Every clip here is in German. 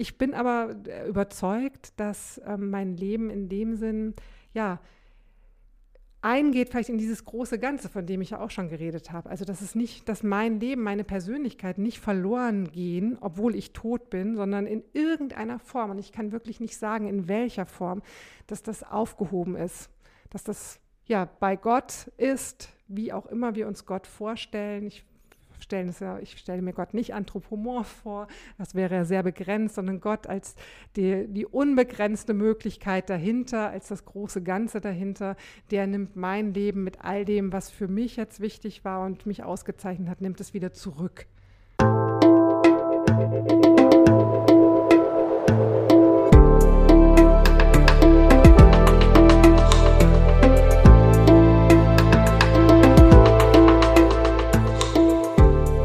Ich bin aber überzeugt, dass ähm, mein Leben in dem Sinn, ja, eingeht vielleicht in dieses große Ganze, von dem ich ja auch schon geredet habe. Also, dass es nicht, dass mein Leben, meine Persönlichkeit nicht verloren gehen, obwohl ich tot bin, sondern in irgendeiner Form, und ich kann wirklich nicht sagen, in welcher Form, dass das aufgehoben ist, dass das ja bei Gott ist, wie auch immer wir uns Gott vorstellen. Ich stellen es ja, ich stelle mir Gott nicht anthropomorph vor, das wäre ja sehr begrenzt, sondern Gott als die, die unbegrenzte Möglichkeit dahinter, als das große Ganze dahinter, der nimmt mein Leben mit all dem, was für mich jetzt wichtig war und mich ausgezeichnet hat, nimmt es wieder zurück.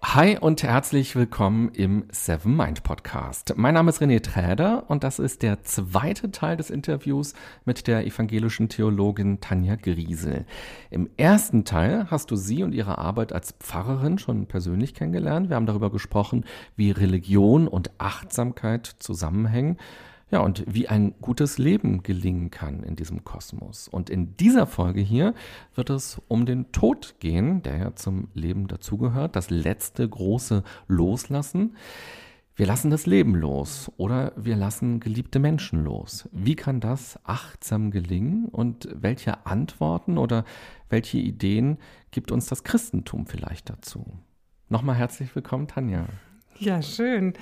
Hi und herzlich willkommen im Seven Mind Podcast. Mein Name ist René Träder und das ist der zweite Teil des Interviews mit der evangelischen Theologin Tanja Griesel. Im ersten Teil hast du sie und ihre Arbeit als Pfarrerin schon persönlich kennengelernt. Wir haben darüber gesprochen, wie Religion und Achtsamkeit zusammenhängen. Ja, und wie ein gutes Leben gelingen kann in diesem Kosmos. Und in dieser Folge hier wird es um den Tod gehen, der ja zum Leben dazugehört, das letzte große Loslassen. Wir lassen das Leben los oder wir lassen geliebte Menschen los. Wie kann das achtsam gelingen und welche Antworten oder welche Ideen gibt uns das Christentum vielleicht dazu? Nochmal herzlich willkommen, Tanja. Ja, schön.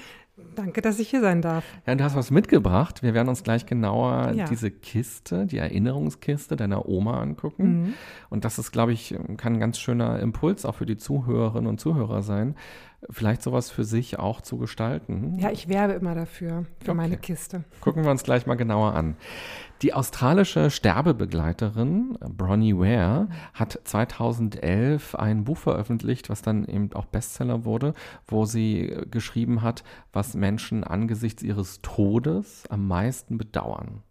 Danke, dass ich hier sein darf. Ja, du hast was mitgebracht. Wir werden uns gleich genauer ja. diese Kiste, die Erinnerungskiste deiner Oma angucken. Mhm. Und das ist, glaube ich, kann ein ganz schöner Impuls auch für die Zuhörerinnen und Zuhörer sein, vielleicht sowas für sich auch zu gestalten. Ja, ich werbe immer dafür, für okay. meine Kiste. Gucken wir uns gleich mal genauer an. Die australische Sterbebegleiterin Bronnie Ware hat 2011 ein Buch veröffentlicht, was dann eben auch Bestseller wurde, wo sie geschrieben hat, was Menschen angesichts ihres Todes am meisten bedauern.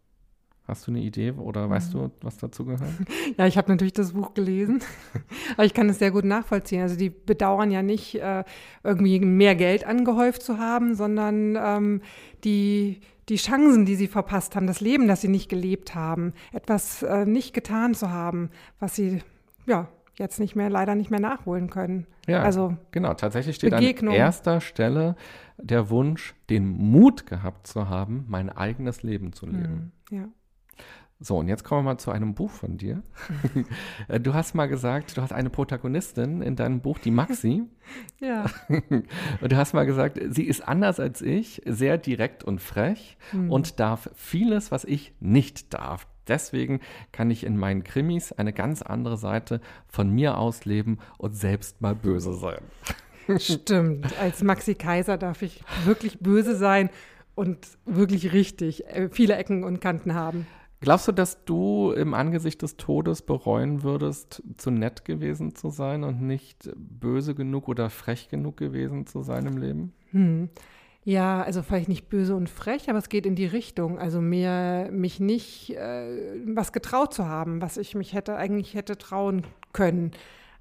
Hast du eine Idee oder weißt du, was dazu gehört? Ja, ich habe natürlich das Buch gelesen, aber ich kann es sehr gut nachvollziehen. Also die bedauern ja nicht, äh, irgendwie mehr Geld angehäuft zu haben, sondern ähm, die, die Chancen, die sie verpasst haben, das Leben, das sie nicht gelebt haben, etwas äh, nicht getan zu haben, was sie ja jetzt nicht mehr, leider nicht mehr nachholen können. Ja, also genau. Tatsächlich steht Begegnung. an erster Stelle der Wunsch, den Mut gehabt zu haben, mein eigenes Leben zu leben. Hm, ja. So, und jetzt kommen wir mal zu einem Buch von dir. Äh, du hast mal gesagt, du hast eine Protagonistin in deinem Buch, die Maxi. ja. Und du hast mal gesagt, sie ist anders als ich, sehr direkt und frech mhm. und darf vieles, was ich nicht darf. Deswegen kann ich in meinen Krimis eine ganz andere Seite von mir ausleben und selbst mal böse sein. Stimmt. Als Maxi Kaiser darf ich wirklich böse sein und wirklich richtig äh, viele Ecken und Kanten haben. Glaubst du, dass du im Angesicht des Todes bereuen würdest, zu nett gewesen zu sein und nicht böse genug oder frech genug gewesen zu sein im Leben? Hm. Ja, also vielleicht nicht böse und frech, aber es geht in die Richtung. Also mir mich nicht äh, was getraut zu haben, was ich mich hätte eigentlich hätte trauen können.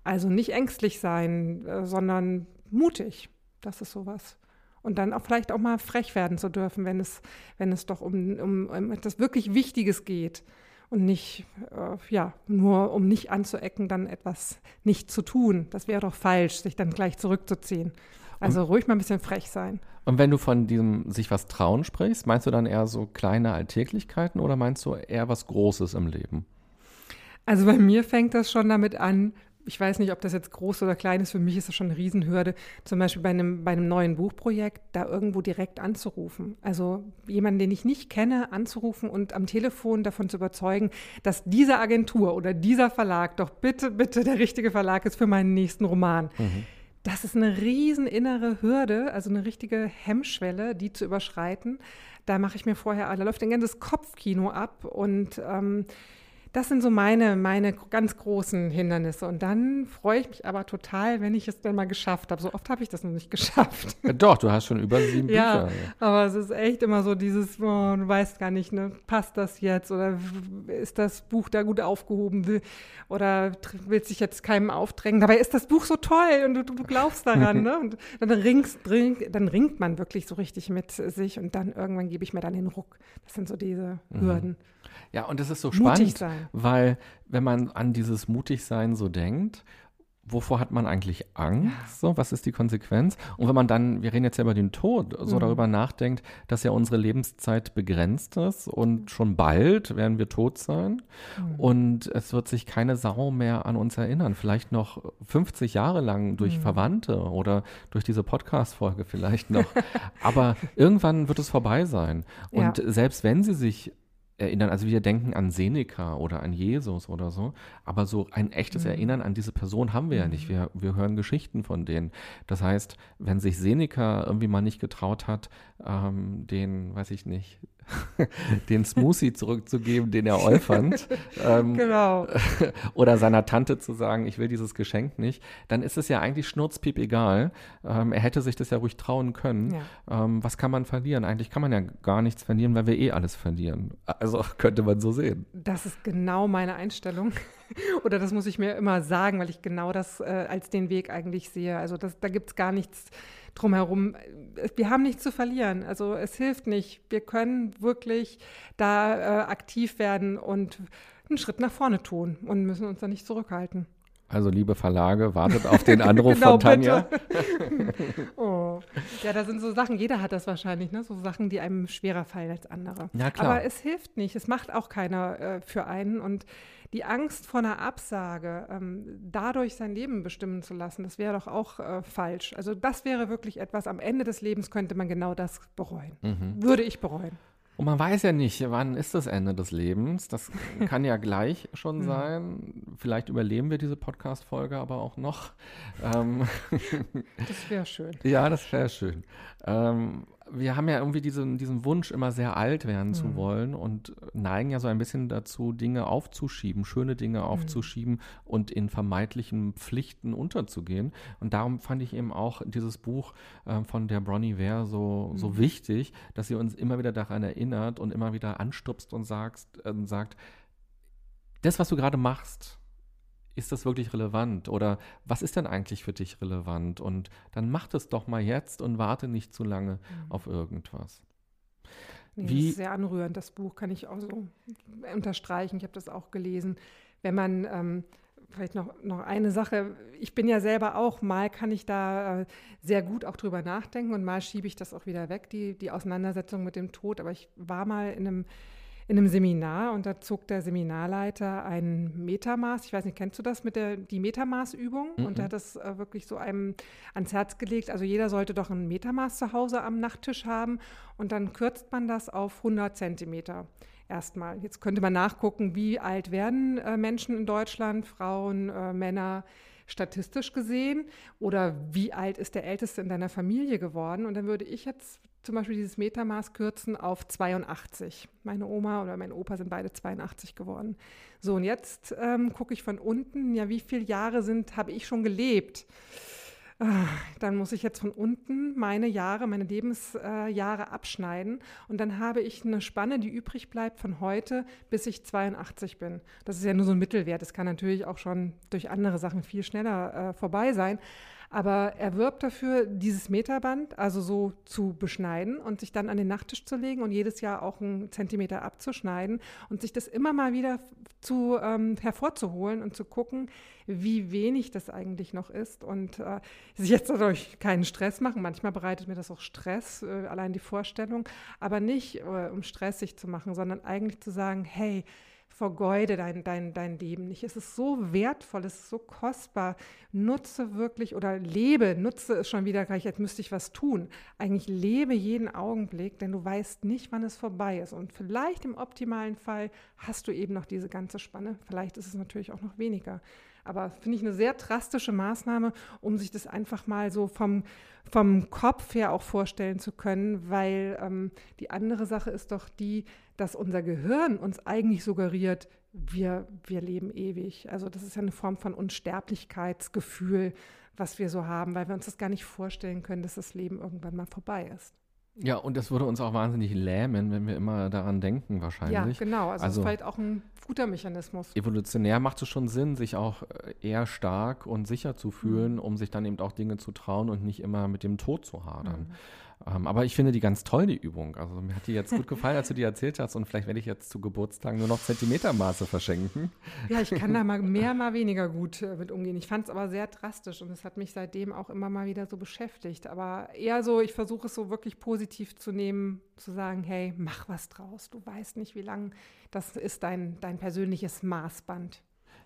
Also nicht ängstlich sein, äh, sondern mutig. Das ist sowas und dann auch vielleicht auch mal frech werden zu dürfen, wenn es, wenn es doch um, um, um etwas wirklich Wichtiges geht und nicht, äh, ja, nur um nicht anzuecken, dann etwas nicht zu tun. Das wäre doch falsch, sich dann gleich zurückzuziehen. Also und, ruhig mal ein bisschen frech sein. Und wenn du von diesem sich was trauen sprichst, meinst du dann eher so kleine Alltäglichkeiten oder meinst du eher was Großes im Leben? Also bei mir fängt das schon damit an, ich weiß nicht, ob das jetzt groß oder klein ist, für mich ist das schon eine Riesenhürde, zum Beispiel bei einem, bei einem neuen Buchprojekt da irgendwo direkt anzurufen. Also jemanden, den ich nicht kenne, anzurufen und am Telefon davon zu überzeugen, dass diese Agentur oder dieser Verlag doch bitte, bitte der richtige Verlag ist für meinen nächsten Roman. Mhm. Das ist eine riesen innere Hürde, also eine richtige Hemmschwelle, die zu überschreiten. Da mache ich mir vorher, da läuft ein ganzes Kopfkino ab und ähm, das sind so meine, meine ganz großen Hindernisse. Und dann freue ich mich aber total, wenn ich es dann mal geschafft habe. So oft habe ich das noch nicht geschafft. Ja, doch, du hast schon über sieben ja, Bücher. aber es ist echt immer so dieses, oh, du weißt gar nicht, ne, passt das jetzt oder ist das Buch da gut aufgehoben will oder willst dich jetzt keinem aufdrängen. Dabei ist das Buch so toll und du, du glaubst daran. ne? Und dann, ringst, ring, dann ringt man wirklich so richtig mit sich und dann irgendwann gebe ich mir dann den Ruck. Das sind so diese mhm. Hürden. Ja, und das ist so spannend, weil wenn man an dieses Mutigsein so denkt, wovor hat man eigentlich Angst? So, was ist die Konsequenz? Und wenn man dann, wir reden jetzt ja über den Tod, so mhm. darüber nachdenkt, dass ja unsere Lebenszeit begrenzt ist und schon bald werden wir tot sein mhm. und es wird sich keine Sau mehr an uns erinnern. Vielleicht noch 50 Jahre lang durch mhm. Verwandte oder durch diese Podcast-Folge vielleicht noch. Aber irgendwann wird es vorbei sein. Und ja. selbst wenn sie sich erinnern. Also wir denken an Seneca oder an Jesus oder so, aber so ein echtes mhm. Erinnern an diese Person haben wir ja nicht. Mhm. Wir, wir hören Geschichten von denen. Das heißt, wenn sich Seneca irgendwie mal nicht getraut hat, ähm, den, weiß ich nicht, den Smoothie zurückzugeben, den er äufert. ähm, genau. Oder seiner Tante zu sagen, ich will dieses Geschenk nicht, dann ist es ja eigentlich schnurzpiep egal. Ähm, er hätte sich das ja ruhig trauen können. Ja. Ähm, was kann man verlieren? Eigentlich kann man ja gar nichts verlieren, weil wir eh alles verlieren. Also könnte man so sehen. Das ist genau meine Einstellung. Oder das muss ich mir immer sagen, weil ich genau das äh, als den Weg eigentlich sehe. Also das, da gibt es gar nichts drumherum. Wir haben nichts zu verlieren. Also es hilft nicht. Wir können wirklich da äh, aktiv werden und einen Schritt nach vorne tun und müssen uns da nicht zurückhalten. Also liebe Verlage, wartet auf den Anruf genau, von Tanja. oh. Ja, da sind so Sachen, jeder hat das wahrscheinlich, ne? so Sachen, die einem schwerer fallen als andere. Ja, klar. Aber es hilft nicht, es macht auch keiner äh, für einen. Und die Angst vor einer Absage, ähm, dadurch sein Leben bestimmen zu lassen, das wäre doch auch äh, falsch. Also das wäre wirklich etwas, am Ende des Lebens könnte man genau das bereuen. Mhm. Würde ich bereuen. Und man weiß ja nicht, wann ist das Ende des Lebens. Das kann ja gleich schon mhm. sein. Vielleicht überleben wir diese Podcast-Folge aber auch noch. Ähm das wäre schön. Ja, das wäre schön. Ähm, wir haben ja irgendwie diesen, diesen Wunsch, immer sehr alt werden mhm. zu wollen und neigen ja so ein bisschen dazu, Dinge aufzuschieben, schöne Dinge mhm. aufzuschieben mhm. und in vermeintlichen Pflichten unterzugehen. Und darum fand ich eben auch dieses Buch äh, von der Bronnie Ware so, mhm. so wichtig, dass sie uns immer wieder daran erinnert und immer wieder anstupst und sagst, äh, sagt, das, was du gerade machst, ist das wirklich relevant oder was ist denn eigentlich für dich relevant? Und dann mach das doch mal jetzt und warte nicht zu lange mhm. auf irgendwas. Nee, Wie, das ist sehr anrührend, das Buch kann ich auch so unterstreichen. Ich habe das auch gelesen. Wenn man ähm, vielleicht noch, noch eine Sache, ich bin ja selber auch, mal kann ich da äh, sehr gut auch drüber nachdenken und mal schiebe ich das auch wieder weg, die, die Auseinandersetzung mit dem Tod. Aber ich war mal in einem in einem Seminar und da zog der Seminarleiter ein Metamaß. Ich weiß nicht, kennst du das mit der die Metamaßübung? Mhm. Und er hat das äh, wirklich so einem ans Herz gelegt. Also jeder sollte doch ein Metamaß zu Hause am Nachttisch haben und dann kürzt man das auf 100 Zentimeter erstmal. Jetzt könnte man nachgucken, wie alt werden äh, Menschen in Deutschland, Frauen, äh, Männer statistisch gesehen oder wie alt ist der Älteste in deiner Familie geworden. Und dann würde ich jetzt zum Beispiel dieses Metamaß kürzen auf 82. Meine Oma oder mein Opa sind beide 82 geworden. So, und jetzt ähm, gucke ich von unten, ja, wie viele Jahre sind, habe ich schon gelebt? Ah, dann muss ich jetzt von unten meine Jahre, meine Lebensjahre abschneiden. Und dann habe ich eine Spanne, die übrig bleibt von heute, bis ich 82 bin. Das ist ja nur so ein Mittelwert. Das kann natürlich auch schon durch andere Sachen viel schneller äh, vorbei sein. Aber er wirbt dafür, dieses Meterband also so zu beschneiden und sich dann an den Nachttisch zu legen und jedes Jahr auch einen Zentimeter abzuschneiden und sich das immer mal wieder zu, ähm, hervorzuholen und zu gucken, wie wenig das eigentlich noch ist und äh, sich jetzt dadurch keinen Stress machen. Manchmal bereitet mir das auch Stress, äh, allein die Vorstellung, aber nicht, äh, um stressig zu machen, sondern eigentlich zu sagen, hey, vergeude dein, dein, dein Leben nicht. Es ist so wertvoll, es ist so kostbar. Nutze wirklich oder lebe, nutze es schon wieder gleich, als müsste ich was tun. Eigentlich lebe jeden Augenblick, denn du weißt nicht, wann es vorbei ist. Und vielleicht im optimalen Fall hast du eben noch diese ganze Spanne. Vielleicht ist es natürlich auch noch weniger. Aber finde ich eine sehr drastische Maßnahme, um sich das einfach mal so vom, vom Kopf her auch vorstellen zu können, weil ähm, die andere Sache ist doch die, dass unser Gehirn uns eigentlich suggeriert, wir, wir leben ewig. Also das ist ja eine Form von Unsterblichkeitsgefühl, was wir so haben, weil wir uns das gar nicht vorstellen können, dass das Leben irgendwann mal vorbei ist. Ja, und das würde uns auch wahnsinnig lähmen, wenn wir immer daran denken, wahrscheinlich. Ja, genau. Also, also das ist vielleicht auch ein guter Mechanismus. Evolutionär macht es schon Sinn, sich auch äh, eher stark und sicher zu fühlen, mhm. um sich dann eben auch Dinge zu trauen und nicht immer mit dem Tod zu hadern. Mhm. Ähm, aber ich finde die ganz toll, die Übung. Also mir hat die jetzt gut gefallen, als du die erzählt hast. Und vielleicht werde ich jetzt zu Geburtstagen nur noch Zentimetermaße verschenken. Ja, ich kann da mal mehr, mal weniger gut äh, mit umgehen. Ich fand es aber sehr drastisch und es hat mich seitdem auch immer mal wieder so beschäftigt. Aber eher so, ich versuche es so wirklich positiv zu nehmen, zu sagen, hey, mach was draus. Du weißt nicht, wie lang das ist dein, dein persönliches Maßband.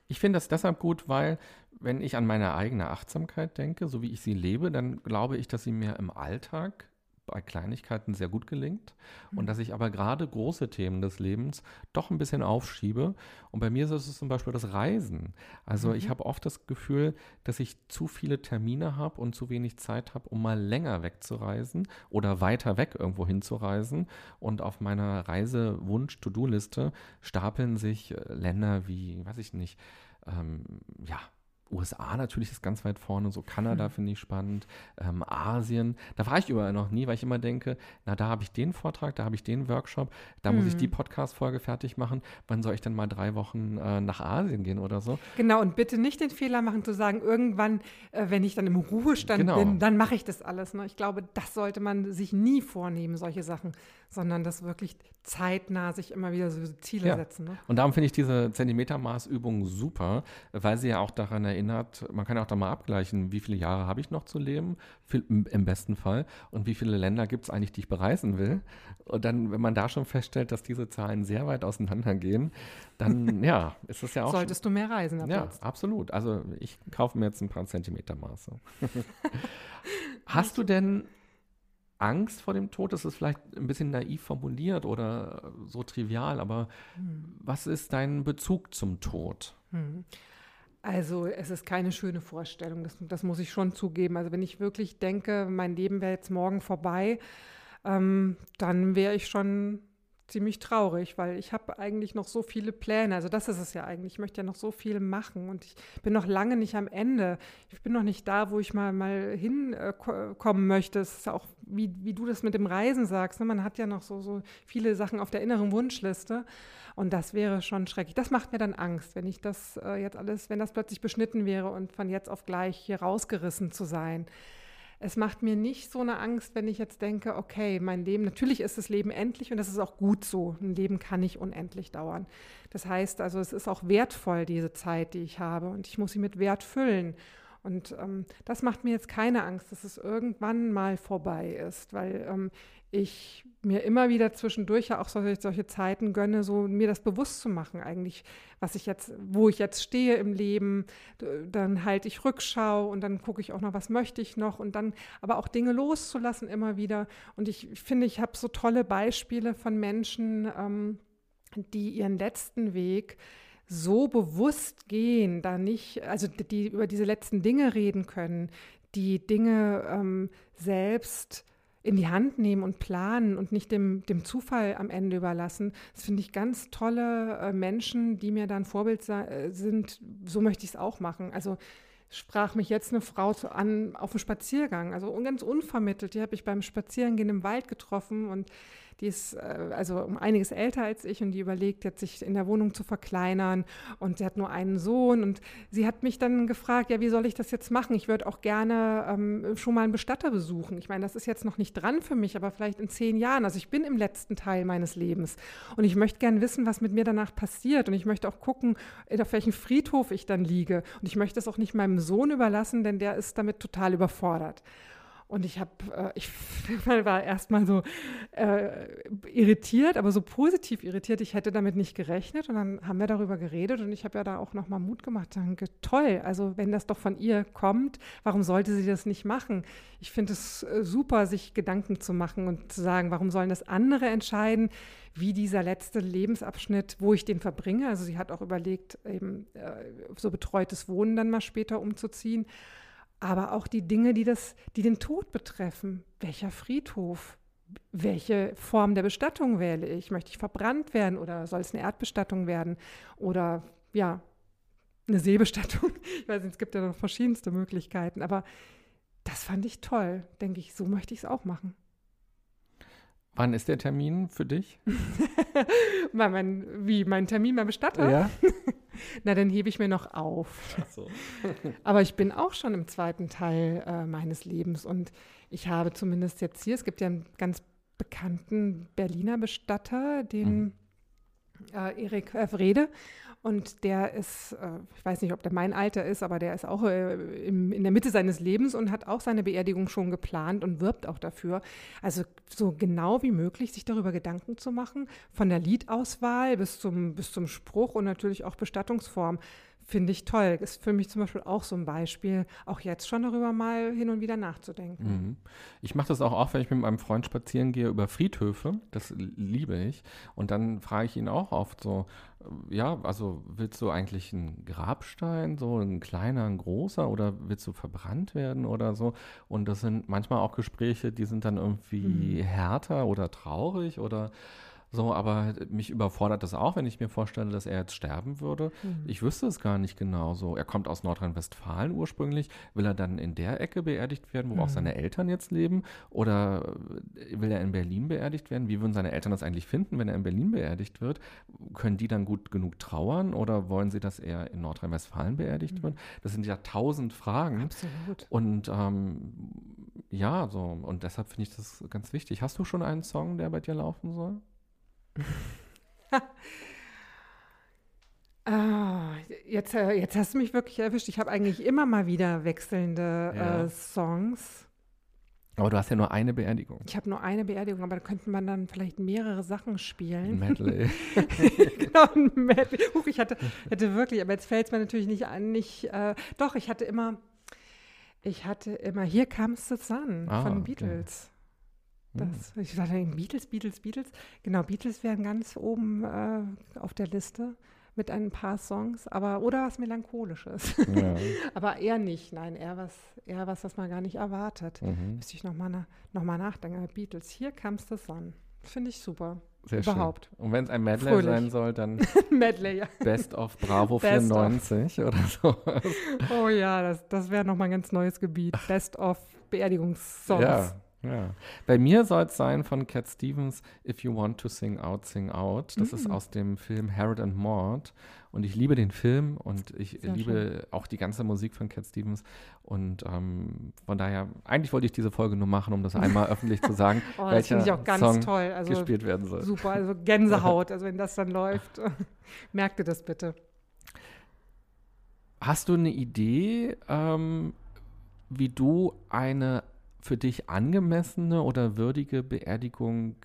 Ich finde das deshalb gut, weil wenn ich an meine eigene Achtsamkeit denke, so wie ich sie lebe, dann glaube ich, dass sie mir im Alltag bei Kleinigkeiten sehr gut gelingt und mhm. dass ich aber gerade große Themen des Lebens doch ein bisschen aufschiebe. Und bei mir ist es zum Beispiel das Reisen. Also mhm. ich habe oft das Gefühl, dass ich zu viele Termine habe und zu wenig Zeit habe, um mal länger wegzureisen oder weiter weg irgendwo hinzureisen. Und auf meiner Reisewunsch-To-Do-Liste stapeln sich äh, Länder wie, weiß ich nicht, ähm, ja, USA natürlich ist ganz weit vorne, so Kanada hm. finde ich spannend, ähm, Asien, da war ich überall noch nie, weil ich immer denke, na da habe ich den Vortrag, da habe ich den Workshop, da hm. muss ich die hm. Podcast-Folge fertig machen, wann soll ich denn mal drei Wochen äh, nach Asien gehen oder so? Genau, und bitte nicht den Fehler machen zu sagen, irgendwann, äh, wenn ich dann im Ruhestand genau. bin, dann mache ich das alles. Ne? Ich glaube, das sollte man sich nie vornehmen, solche Sachen, sondern das wirklich zeitnah sich immer wieder so Ziele ja. setzen. Ne? Und darum finde ich diese Zentimetermaßübung super, weil sie ja auch daran erinnert, man kann ja auch da mal abgleichen, wie viele Jahre habe ich noch zu leben, im besten Fall, und wie viele Länder gibt es eigentlich, die ich bereisen will. Und dann, wenn man da schon feststellt, dass diese Zahlen sehr weit auseinandergehen, dann ja, ist das ja auch. Solltest schon, du mehr reisen ab Ja, jetzt. absolut. Also ich kaufe mir jetzt ein paar Zentimetermaße. Hast du denn Angst vor dem Tod? Das ist vielleicht ein bisschen naiv formuliert oder so trivial, aber hm. was ist dein Bezug zum Tod? Hm. Also es ist keine schöne Vorstellung, das, das, muss ich schon zugeben. Also wenn ich wirklich denke, mein Leben wäre jetzt morgen vorbei, ähm, dann wäre ich schon ziemlich traurig, weil ich habe eigentlich noch so viele Pläne. Also das ist es ja eigentlich. Ich möchte ja noch so viel machen und ich bin noch lange nicht am Ende. Ich bin noch nicht da, wo ich mal, mal hinkommen äh, möchte. Es ist auch, wie, wie du das mit dem Reisen sagst. Ne? Man hat ja noch so, so viele Sachen auf der inneren Wunschliste. Und das wäre schon schrecklich. Das macht mir dann Angst, wenn ich das äh, jetzt alles, wenn das plötzlich beschnitten wäre und von jetzt auf gleich hier rausgerissen zu sein. Es macht mir nicht so eine Angst, wenn ich jetzt denke, okay, mein Leben, natürlich ist das Leben endlich und das ist auch gut so. Ein Leben kann nicht unendlich dauern. Das heißt also, es ist auch wertvoll, diese Zeit, die ich habe und ich muss sie mit Wert füllen. Und ähm, das macht mir jetzt keine Angst, dass es irgendwann mal vorbei ist, weil ähm, ich mir immer wieder zwischendurch ja auch solche, solche Zeiten gönne, so mir das bewusst zu machen, eigentlich, was ich jetzt, wo ich jetzt stehe im Leben, dann halte ich Rückschau und dann gucke ich auch noch, was möchte ich noch und dann aber auch Dinge loszulassen immer wieder. Und ich finde, ich habe so tolle Beispiele von Menschen, ähm, die ihren letzten Weg so bewusst gehen, da nicht, also die über diese letzten Dinge reden können, die Dinge ähm, selbst in die Hand nehmen und planen und nicht dem, dem Zufall am Ende überlassen. Das finde ich ganz tolle äh, Menschen, die mir dann Vorbild äh, sind. So möchte ich es auch machen. Also sprach mich jetzt eine Frau an auf dem Spaziergang, also ganz unvermittelt. Die habe ich beim Spazierengehen im Wald getroffen und die ist äh, also um einiges älter als ich und die überlegt jetzt, sich in der Wohnung zu verkleinern und sie hat nur einen Sohn und sie hat mich dann gefragt, ja, wie soll ich das jetzt machen? Ich würde auch gerne ähm, schon mal einen Bestatter besuchen. Ich meine, das ist jetzt noch nicht dran für mich, aber vielleicht in zehn Jahren. Also ich bin im letzten Teil meines Lebens und ich möchte gerne wissen, was mit mir danach passiert und ich möchte auch gucken, auf welchem Friedhof ich dann liege und ich möchte es auch nicht meinem Sohn überlassen, denn der ist damit total überfordert. Und ich habe, äh, ich war erstmal so äh, irritiert, aber so positiv irritiert. Ich hätte damit nicht gerechnet. Und dann haben wir darüber geredet und ich habe ja da auch nochmal Mut gemacht. Danke, toll. Also wenn das doch von ihr kommt, warum sollte sie das nicht machen? Ich finde es äh, super, sich Gedanken zu machen und zu sagen, warum sollen das andere entscheiden, wie dieser letzte Lebensabschnitt, wo ich den verbringe. Also sie hat auch überlegt, eben äh, so betreutes Wohnen dann mal später umzuziehen aber auch die Dinge, die, das, die den Tod betreffen. Welcher Friedhof? Welche Form der Bestattung wähle ich? Möchte ich verbrannt werden oder soll es eine Erdbestattung werden? Oder ja, eine Seebestattung? Ich weiß nicht, es gibt ja noch verschiedenste Möglichkeiten, aber das fand ich toll. Denke ich, so möchte ich es auch machen. Wann ist der Termin für dich? mein, wie, mein Termin beim Bestatter? Ja. Na, dann hebe ich mir noch auf. So. Aber ich bin auch schon im zweiten Teil äh, meines Lebens und ich habe zumindest jetzt hier, es gibt ja einen ganz bekannten Berliner Bestatter, den mhm. äh, Erik äh, Wrede. Und der ist, äh, ich weiß nicht, ob der mein Alter ist, aber der ist auch äh, in der Mitte seines Lebens und hat auch seine Beerdigung schon geplant und wirbt auch dafür. Also so genau wie möglich sich darüber Gedanken zu machen, von der Liedauswahl bis zum, bis zum Spruch und natürlich auch Bestattungsform finde ich toll. Ist für mich zum Beispiel auch so ein Beispiel, auch jetzt schon darüber mal hin und wieder nachzudenken. Mhm. Ich mache das auch oft, wenn ich mit meinem Freund spazieren gehe über Friedhöfe. Das liebe ich. Und dann frage ich ihn auch oft so, ja, also willst du eigentlich einen Grabstein, so ein kleiner, ein großer, oder willst du verbrannt werden oder so? Und das sind manchmal auch Gespräche, die sind dann irgendwie mhm. härter oder traurig oder so, aber mich überfordert das auch, wenn ich mir vorstelle, dass er jetzt sterben würde. Mhm. Ich wüsste es gar nicht genau so. Er kommt aus Nordrhein-Westfalen ursprünglich. Will er dann in der Ecke beerdigt werden, wo mhm. auch seine Eltern jetzt leben? Oder will er in Berlin beerdigt werden? Wie würden seine Eltern das eigentlich finden, wenn er in Berlin beerdigt wird? Können die dann gut genug trauern oder wollen sie, dass er in Nordrhein-Westfalen beerdigt mhm. wird? Das sind ja tausend Fragen. Absolut. Und ähm, ja, so. Und deshalb finde ich das ganz wichtig. Hast du schon einen Song, der bei dir laufen soll? Ah, jetzt, äh, jetzt hast du mich wirklich erwischt. Ich habe eigentlich immer mal wieder wechselnde ja. äh, Songs. Aber du hast ja nur eine Beerdigung. Ich habe nur eine Beerdigung, aber da könnte man dann vielleicht mehrere Sachen spielen. Ein Medley. genau, ein Medley. Huch, ich hatte, hatte wirklich, aber jetzt fällt es mir natürlich nicht an, nicht, äh, doch, ich hatte immer, ich hatte immer, hier Comes the Sun ah, von Beatles. Das, hm. ich dachte, Beatles, Beatles, Beatles. Genau, Beatles wären ganz oben äh, auf der Liste mit ein paar Songs, aber oder was Melancholisches. Ja. aber eher nicht, nein, eher was, eher was, was man gar nicht erwartet. Mhm. Müsste ich nochmal na, noch mal nachdenken. Beatles, hier Comes the Sun. Finde ich super. Sehr Überhaupt. Schön. Und wenn es ein Medley Fröhlich. sein soll, dann Medley, ja. Best of Bravo Best 94 of. oder so. Oh ja, das, das wäre nochmal ein ganz neues Gebiet. Best of Beerdigungssongs. Ja. Ja. Bei mir soll es sein von Cat Stevens, If You Want to Sing Out, Sing Out. Das mm. ist aus dem Film Harold and Maud. Und ich liebe den Film und ich Sehr liebe schön. auch die ganze Musik von Cat Stevens. Und ähm, von daher, eigentlich wollte ich diese Folge nur machen, um das einmal öffentlich zu sagen, oh, welcher ich auch ganz Song toll. Also, gespielt werden soll. Super, also Gänsehaut. also wenn das dann läuft, merkt ihr das bitte. Hast du eine Idee, ähm, wie du eine für dich angemessene oder würdige Beerdigung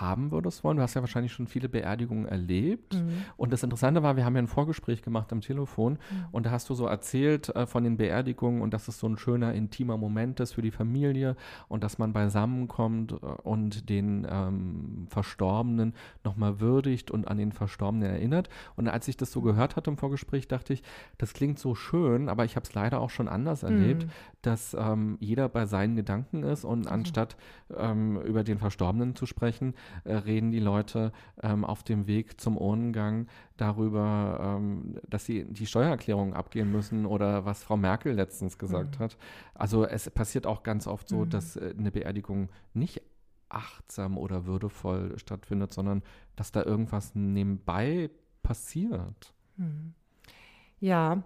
haben würdest wollen? Du hast ja wahrscheinlich schon viele Beerdigungen erlebt. Mhm. Und das Interessante war, wir haben ja ein Vorgespräch gemacht am Telefon mhm. und da hast du so erzählt äh, von den Beerdigungen und dass es so ein schöner, intimer Moment ist für die Familie und dass man beisammenkommt äh, und den ähm, Verstorbenen nochmal würdigt und an den Verstorbenen erinnert. Und als ich das so gehört hatte im Vorgespräch, dachte ich, das klingt so schön, aber ich habe es leider auch schon anders erlebt, mhm. dass ähm, jeder bei seinen Gedanken ist und anstatt ähm, über den Verstorbenen zu sprechen, äh, reden die Leute ähm, auf dem Weg zum Urnengang darüber, ähm, dass sie die Steuererklärung abgehen müssen oder was Frau Merkel letztens gesagt mhm. hat. Also es passiert auch ganz oft so, mhm. dass äh, eine Beerdigung nicht achtsam oder würdevoll stattfindet, sondern dass da irgendwas nebenbei passiert. Mhm. Ja,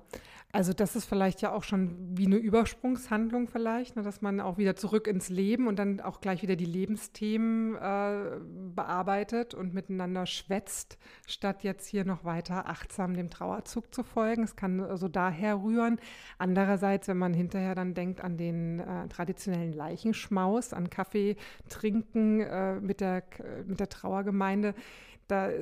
Also das ist vielleicht ja auch schon wie eine Übersprungshandlung vielleicht, ne, dass man auch wieder zurück ins Leben und dann auch gleich wieder die Lebensthemen äh, bearbeitet und miteinander schwätzt, statt jetzt hier noch weiter achtsam dem Trauerzug zu folgen. Es kann also daher rühren. Andererseits, wenn man hinterher dann denkt an den äh, traditionellen Leichenschmaus, an Kaffee trinken äh, mit, der, mit der Trauergemeinde, da äh,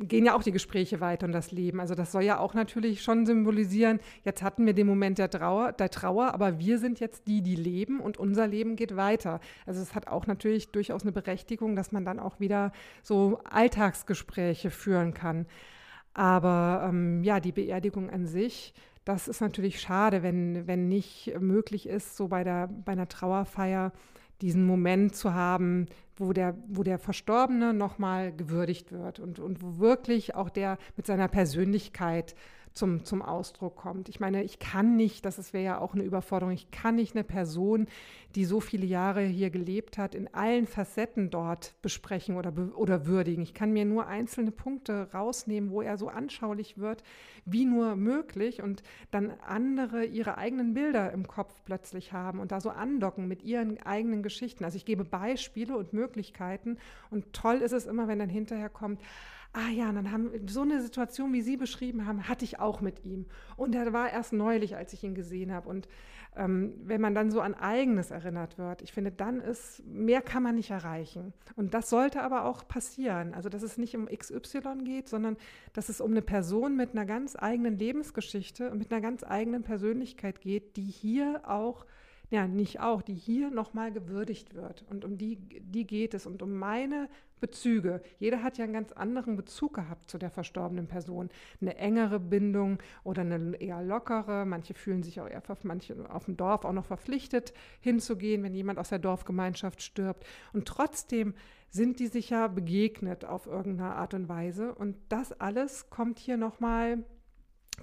gehen ja auch die Gespräche weiter und das Leben. Also das soll ja auch natürlich schon symbolisieren, jetzt hatten wir den Moment der Trauer, der Trauer, aber wir sind jetzt die, die leben und unser Leben geht weiter. Also es hat auch natürlich durchaus eine Berechtigung, dass man dann auch wieder so Alltagsgespräche führen kann. Aber ähm, ja, die Beerdigung an sich, das ist natürlich schade, wenn, wenn nicht möglich ist, so bei, der, bei einer Trauerfeier diesen Moment zu haben, wo der, wo der Verstorbene nochmal gewürdigt wird und, und wo wirklich auch der mit seiner Persönlichkeit zum, zum Ausdruck kommt. Ich meine, ich kann nicht, das wäre ja auch eine Überforderung, ich kann nicht eine Person, die so viele Jahre hier gelebt hat, in allen Facetten dort besprechen oder, oder würdigen. Ich kann mir nur einzelne Punkte rausnehmen, wo er so anschaulich wird, wie nur möglich und dann andere ihre eigenen Bilder im Kopf plötzlich haben und da so andocken mit ihren eigenen Geschichten. Also ich gebe Beispiele und Möglichkeiten und toll ist es immer, wenn dann hinterher kommt, ah ja, und dann haben so eine Situation, wie Sie beschrieben haben, hatte ich auch mit ihm. Und er war erst neulich, als ich ihn gesehen habe. Und ähm, wenn man dann so an eigenes erinnert wird, ich finde, dann ist, mehr kann man nicht erreichen. Und das sollte aber auch passieren. Also, dass es nicht um XY geht, sondern dass es um eine Person mit einer ganz eigenen Lebensgeschichte und mit einer ganz eigenen Persönlichkeit geht, die hier auch ja, nicht auch, die hier nochmal gewürdigt wird. Und um die, die geht es und um meine Bezüge. Jeder hat ja einen ganz anderen Bezug gehabt zu der verstorbenen Person. Eine engere Bindung oder eine eher lockere. Manche fühlen sich auch eher manche auf dem Dorf auch noch verpflichtet hinzugehen, wenn jemand aus der Dorfgemeinschaft stirbt. Und trotzdem sind die sich ja begegnet auf irgendeine Art und Weise. Und das alles kommt hier nochmal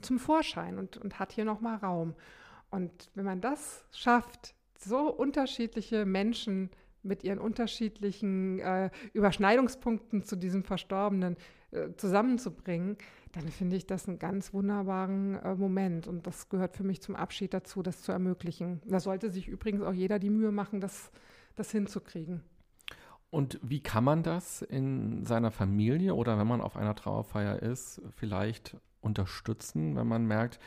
zum Vorschein und, und hat hier nochmal Raum. Und wenn man das schafft, so unterschiedliche Menschen mit ihren unterschiedlichen äh, Überschneidungspunkten zu diesem Verstorbenen äh, zusammenzubringen, dann finde ich das einen ganz wunderbaren äh, Moment. Und das gehört für mich zum Abschied dazu, das zu ermöglichen. Da sollte sich übrigens auch jeder die Mühe machen, das, das hinzukriegen. Und wie kann man das in seiner Familie oder wenn man auf einer Trauerfeier ist, vielleicht unterstützen, wenn man merkt,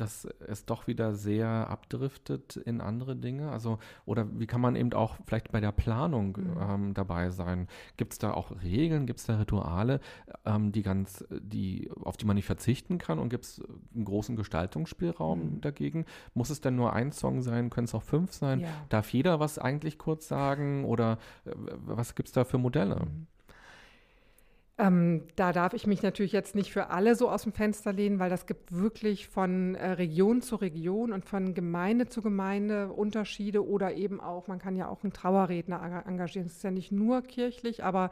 dass es doch wieder sehr abdriftet in andere Dinge? Also, oder wie kann man eben auch vielleicht bei der Planung mhm. ähm, dabei sein? Gibt es da auch Regeln, gibt es da Rituale, ähm, die ganz, die, auf die man nicht verzichten kann? Und gibt es einen großen Gestaltungsspielraum mhm. dagegen? Muss es denn nur ein Song sein? Können es auch fünf sein? Ja. Darf jeder was eigentlich kurz sagen? Oder äh, was gibt es da für Modelle? Mhm. Ähm, da darf ich mich natürlich jetzt nicht für alle so aus dem Fenster lehnen, weil das gibt wirklich von äh, Region zu Region und von Gemeinde zu Gemeinde Unterschiede oder eben auch, man kann ja auch einen Trauerredner engagieren. Es ist ja nicht nur kirchlich, aber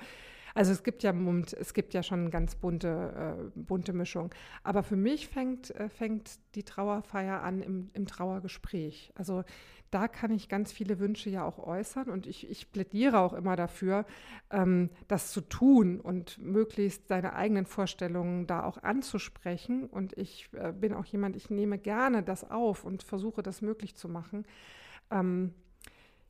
also es gibt ja es gibt ja schon eine ganz bunte, äh, bunte Mischung. Aber für mich fängt, äh, fängt die Trauerfeier an im, im Trauergespräch. Also da kann ich ganz viele Wünsche ja auch äußern und ich, ich plädiere auch immer dafür, ähm, das zu tun und möglichst seine eigenen Vorstellungen da auch anzusprechen. Und ich äh, bin auch jemand, ich nehme gerne das auf und versuche das möglich zu machen. Ähm,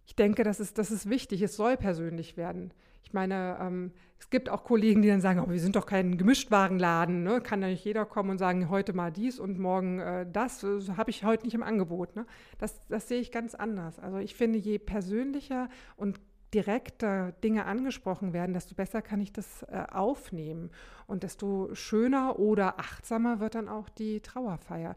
ich denke, das ist, das ist wichtig. Es soll persönlich werden. Ich meine, ähm, es gibt auch Kollegen, die dann sagen, oh, wir sind doch kein Gemischtwarenladen, ne? kann da nicht jeder kommen und sagen, heute mal dies und morgen äh, das, das habe ich heute nicht im Angebot. Ne? Das, das sehe ich ganz anders. Also ich finde, je persönlicher und direkter Dinge angesprochen werden, desto besser kann ich das äh, aufnehmen und desto schöner oder achtsamer wird dann auch die Trauerfeier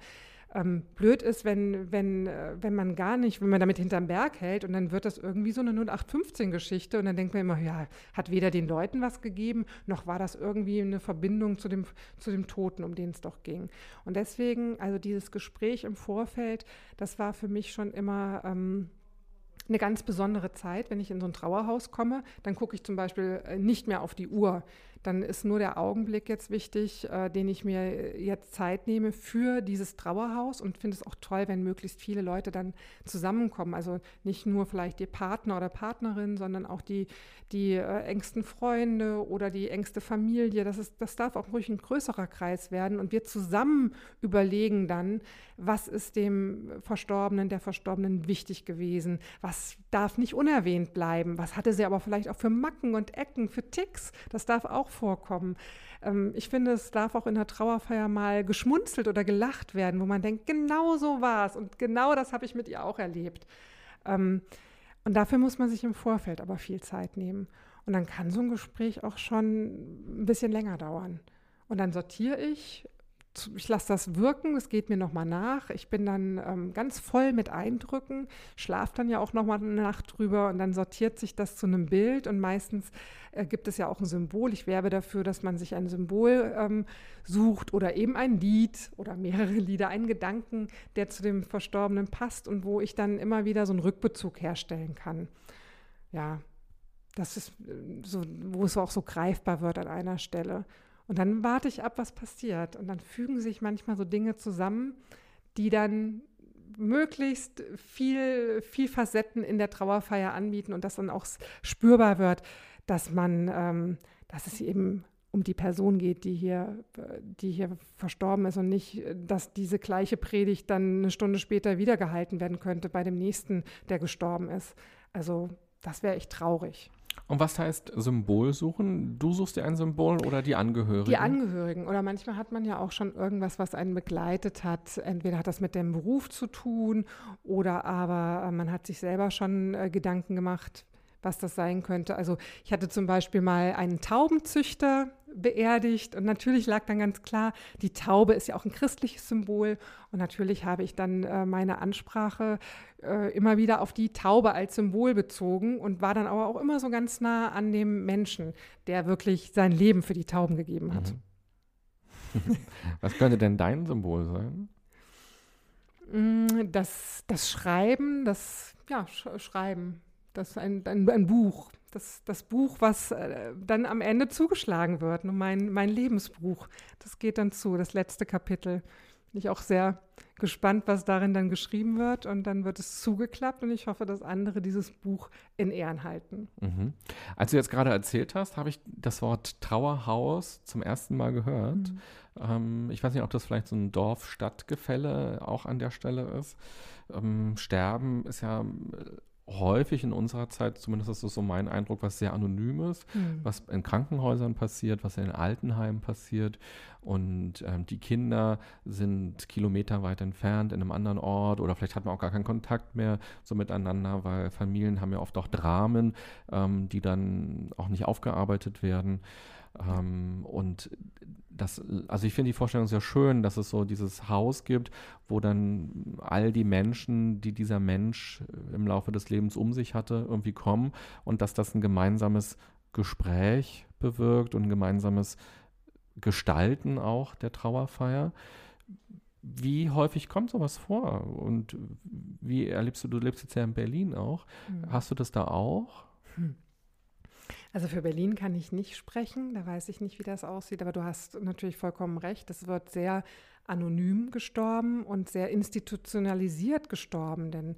ähm, blöd ist, wenn, wenn, äh, wenn man gar nicht, wenn man damit hinterm Berg hält und dann wird das irgendwie so eine 0815-Geschichte und dann denkt man immer, ja, hat weder den Leuten was gegeben, noch war das irgendwie eine Verbindung zu dem, zu dem Toten, um den es doch ging. Und deswegen, also dieses Gespräch im Vorfeld, das war für mich schon immer ähm, eine ganz besondere Zeit, wenn ich in so ein Trauerhaus komme. Dann gucke ich zum Beispiel äh, nicht mehr auf die Uhr. Dann ist nur der Augenblick jetzt wichtig, äh, den ich mir jetzt Zeit nehme für dieses Trauerhaus und finde es auch toll, wenn möglichst viele Leute dann zusammenkommen. Also nicht nur vielleicht die Partner oder Partnerin, sondern auch die, die äh, engsten Freunde oder die engste Familie. Das, ist, das darf auch ruhig ein größerer Kreis werden und wir zusammen überlegen dann, was ist dem Verstorbenen, der Verstorbenen wichtig gewesen, was darf nicht unerwähnt bleiben, was hatte sie aber vielleicht auch für Macken und Ecken, für Ticks, das darf auch vorkommen. Ähm, ich finde, es darf auch in der Trauerfeier mal geschmunzelt oder gelacht werden, wo man denkt, genau so war es und genau das habe ich mit ihr auch erlebt. Ähm, und dafür muss man sich im Vorfeld aber viel Zeit nehmen. Und dann kann so ein Gespräch auch schon ein bisschen länger dauern. Und dann sortiere ich ich lasse das wirken, es geht mir nochmal nach. Ich bin dann ähm, ganz voll mit Eindrücken, schlafe dann ja auch nochmal eine Nacht drüber und dann sortiert sich das zu einem Bild und meistens äh, gibt es ja auch ein Symbol. Ich werbe dafür, dass man sich ein Symbol ähm, sucht oder eben ein Lied oder mehrere Lieder, einen Gedanken, der zu dem Verstorbenen passt und wo ich dann immer wieder so einen Rückbezug herstellen kann. Ja, das ist äh, so, wo es auch so greifbar wird an einer Stelle. Und dann warte ich ab, was passiert. Und dann fügen sich manchmal so Dinge zusammen, die dann möglichst viel, viel Facetten in der Trauerfeier anbieten und dass dann auch spürbar wird, dass man, ähm, dass es eben um die Person geht, die hier, die hier verstorben ist und nicht, dass diese gleiche Predigt dann eine Stunde später wieder gehalten werden könnte bei dem nächsten, der gestorben ist. Also das wäre echt traurig. Und was heißt Symbol suchen? Du suchst dir ein Symbol oder die Angehörigen? Die Angehörigen. Oder manchmal hat man ja auch schon irgendwas, was einen begleitet hat. Entweder hat das mit dem Beruf zu tun oder aber äh, man hat sich selber schon äh, Gedanken gemacht, was das sein könnte. Also ich hatte zum Beispiel mal einen Taubenzüchter beerdigt und natürlich lag dann ganz klar, die Taube ist ja auch ein christliches Symbol und natürlich habe ich dann äh, meine Ansprache äh, immer wieder auf die Taube als Symbol bezogen und war dann aber auch immer so ganz nah an dem Menschen, der wirklich sein Leben für die Tauben gegeben hat. Mhm. Was könnte denn dein Symbol sein? Mm, das, das Schreiben, das ja, Sch Schreiben das ist ein, ein, ein Buch. Das, das Buch, was äh, dann am Ende zugeschlagen wird. mein, mein Lebensbuch. Das geht dann zu, das letzte Kapitel. Bin ich auch sehr gespannt, was darin dann geschrieben wird. Und dann wird es zugeklappt und ich hoffe, dass andere dieses Buch in Ehren halten. Mhm. Als du jetzt gerade erzählt hast, habe ich das Wort Trauerhaus zum ersten Mal gehört. Mhm. Ähm, ich weiß nicht, ob das vielleicht so ein Dorf-Stadt-Gefälle auch an der Stelle ist. Ähm, Sterben ist ja häufig in unserer Zeit, zumindest ist das so mein Eindruck, was sehr Anonymes, mhm. was in Krankenhäusern passiert, was in Altenheimen passiert. Und ähm, die Kinder sind kilometerweit entfernt in einem anderen Ort oder vielleicht hat man auch gar keinen Kontakt mehr so miteinander, weil Familien haben ja oft auch Dramen, ähm, die dann auch nicht aufgearbeitet werden. Ähm, und das, also ich finde die Vorstellung sehr schön, dass es so dieses Haus gibt, wo dann all die Menschen, die dieser Mensch im Laufe des Lebens um sich hatte, irgendwie kommen und dass das ein gemeinsames Gespräch bewirkt und ein gemeinsames Gestalten auch der Trauerfeier. Wie häufig kommt sowas vor? Und wie erlebst du, du lebst jetzt ja in Berlin auch. Mhm. Hast du das da auch? Hm. Also für Berlin kann ich nicht sprechen, da weiß ich nicht, wie das aussieht, aber du hast natürlich vollkommen recht. Es wird sehr anonym gestorben und sehr institutionalisiert gestorben, denn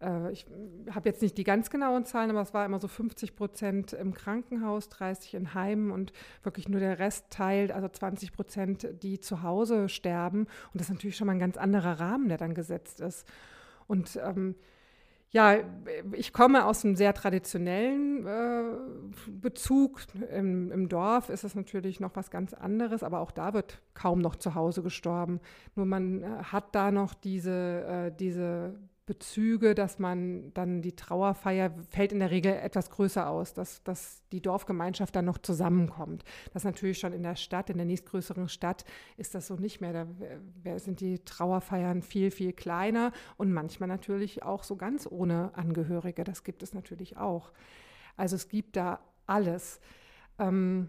äh, ich habe jetzt nicht die ganz genauen Zahlen, aber es war immer so 50 Prozent im Krankenhaus, 30 in Heimen und wirklich nur der Rest teilt, also 20 Prozent, die zu Hause sterben. Und das ist natürlich schon mal ein ganz anderer Rahmen, der dann gesetzt ist. Und ähm, ja, ich komme aus einem sehr traditionellen äh, Bezug. Im, Im, Dorf ist es natürlich noch was ganz anderes, aber auch da wird kaum noch zu Hause gestorben. Nur man äh, hat da noch diese, äh, diese Bezüge, dass man dann die Trauerfeier fällt in der Regel etwas größer aus, dass, dass die Dorfgemeinschaft dann noch zusammenkommt. Das ist natürlich schon in der Stadt, in der nächstgrößeren Stadt ist das so nicht mehr. Da sind die Trauerfeiern viel, viel kleiner und manchmal natürlich auch so ganz ohne Angehörige. Das gibt es natürlich auch. Also es gibt da alles. Ähm,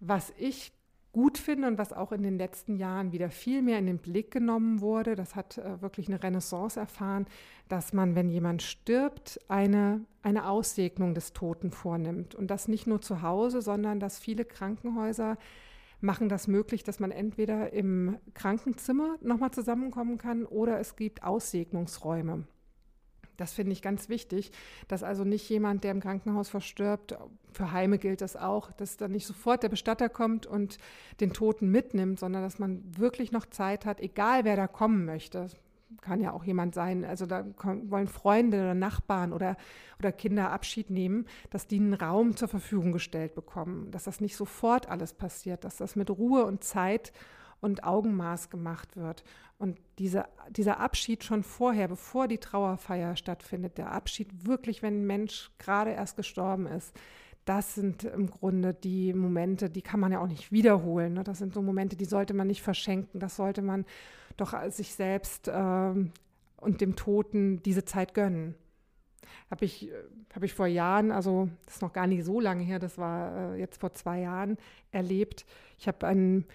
was ich gut finde und was auch in den letzten Jahren wieder viel mehr in den Blick genommen wurde, das hat äh, wirklich eine Renaissance erfahren, dass man, wenn jemand stirbt, eine, eine Aussegnung des Toten vornimmt. Und das nicht nur zu Hause, sondern dass viele Krankenhäuser machen das möglich, dass man entweder im Krankenzimmer nochmal zusammenkommen kann oder es gibt Aussegnungsräume. Das finde ich ganz wichtig, dass also nicht jemand, der im Krankenhaus verstirbt, für Heime gilt das auch, dass dann nicht sofort der Bestatter kommt und den Toten mitnimmt, sondern dass man wirklich noch Zeit hat, egal wer da kommen möchte. Kann ja auch jemand sein, also da wollen Freunde oder Nachbarn oder, oder Kinder Abschied nehmen, dass die einen Raum zur Verfügung gestellt bekommen, dass das nicht sofort alles passiert, dass das mit Ruhe und Zeit und Augenmaß gemacht wird. Und diese, dieser Abschied schon vorher, bevor die Trauerfeier stattfindet, der Abschied wirklich, wenn ein Mensch gerade erst gestorben ist, das sind im Grunde die Momente, die kann man ja auch nicht wiederholen. Ne? Das sind so Momente, die sollte man nicht verschenken. Das sollte man doch sich selbst äh, und dem Toten diese Zeit gönnen. Habe ich, hab ich vor Jahren, also das ist noch gar nicht so lange her, das war äh, jetzt vor zwei Jahren erlebt. Ich habe einen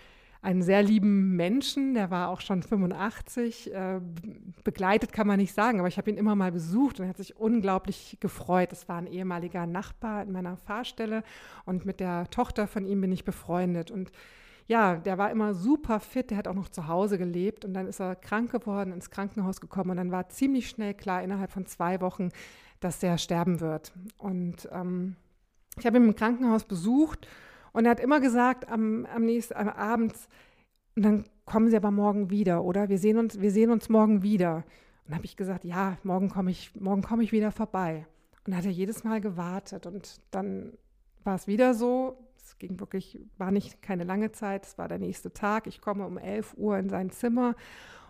einen sehr lieben Menschen, der war auch schon 85, äh, begleitet kann man nicht sagen, aber ich habe ihn immer mal besucht und er hat sich unglaublich gefreut. Das war ein ehemaliger Nachbar in meiner Fahrstelle und mit der Tochter von ihm bin ich befreundet und ja, der war immer super fit, der hat auch noch zu Hause gelebt und dann ist er krank geworden, ins Krankenhaus gekommen und dann war ziemlich schnell klar, innerhalb von zwei Wochen, dass der sterben wird. Und ähm, ich habe ihn im Krankenhaus besucht und er hat immer gesagt am, am nächsten am Abends, und dann kommen Sie aber morgen wieder, oder? Wir sehen uns, wir sehen uns morgen wieder. Und habe ich gesagt, ja, morgen komme ich, morgen komme ich wieder vorbei. Und dann hat er jedes Mal gewartet. Und dann war es wieder so. Es ging wirklich, war nicht keine lange Zeit. Es war der nächste Tag. Ich komme um 11 Uhr in sein Zimmer.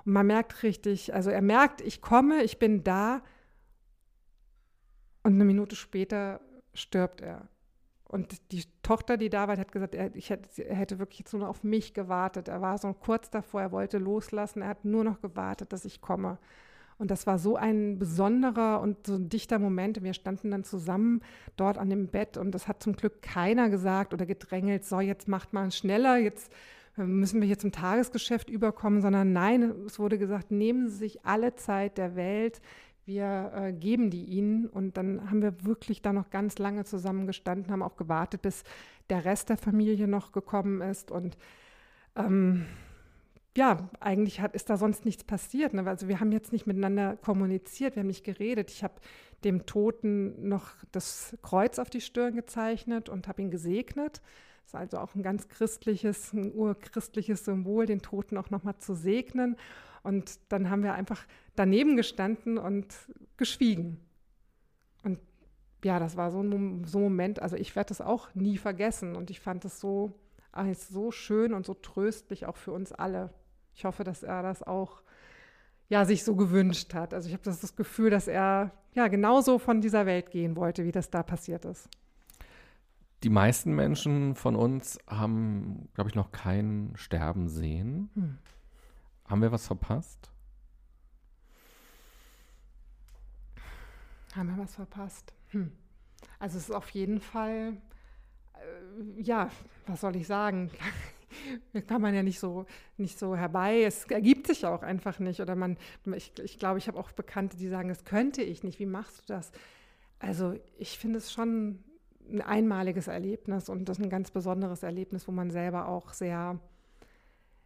Und man merkt richtig, also er merkt, ich komme, ich bin da. Und eine Minute später stirbt er. Und die Tochter, die da war, hat gesagt, er, ich hätte, er hätte wirklich jetzt nur auf mich gewartet. Er war so kurz davor, er wollte loslassen. Er hat nur noch gewartet, dass ich komme. Und das war so ein besonderer und so ein dichter Moment. Wir standen dann zusammen dort an dem Bett und das hat zum Glück keiner gesagt oder gedrängelt, so jetzt macht man schneller, jetzt äh, müssen wir hier zum Tagesgeschäft überkommen, sondern nein, es wurde gesagt, nehmen Sie sich alle Zeit der Welt wir äh, geben die ihnen und dann haben wir wirklich da noch ganz lange zusammengestanden, haben auch gewartet, bis der Rest der Familie noch gekommen ist und ähm, ja, eigentlich hat, ist da sonst nichts passiert. Ne? Also wir haben jetzt nicht miteinander kommuniziert, wir haben nicht geredet. Ich habe dem Toten noch das Kreuz auf die Stirn gezeichnet und habe ihn gesegnet. Das ist also auch ein ganz christliches, ein urchristliches Symbol, den Toten auch nochmal zu segnen. Und dann haben wir einfach daneben gestanden und geschwiegen. Und ja, das war so ein, so ein Moment, also ich werde das auch nie vergessen. Und ich fand es so, so schön und so tröstlich auch für uns alle. Ich hoffe, dass er das auch ja, sich so gewünscht hat. Also ich habe das, das Gefühl, dass er ja genauso von dieser Welt gehen wollte, wie das da passiert ist. Die meisten Menschen von uns haben, glaube ich, noch kein Sterben sehen. Hm. Haben wir was verpasst? Haben wir was verpasst? Hm. Also es ist auf jeden Fall, äh, ja, was soll ich sagen? kann man ja nicht so, nicht so herbei. Es ergibt sich auch einfach nicht. Oder man, ich, ich glaube, ich habe auch Bekannte, die sagen, das könnte ich nicht. Wie machst du das? Also ich finde es schon ein einmaliges Erlebnis und das ist ein ganz besonderes Erlebnis, wo man selber auch sehr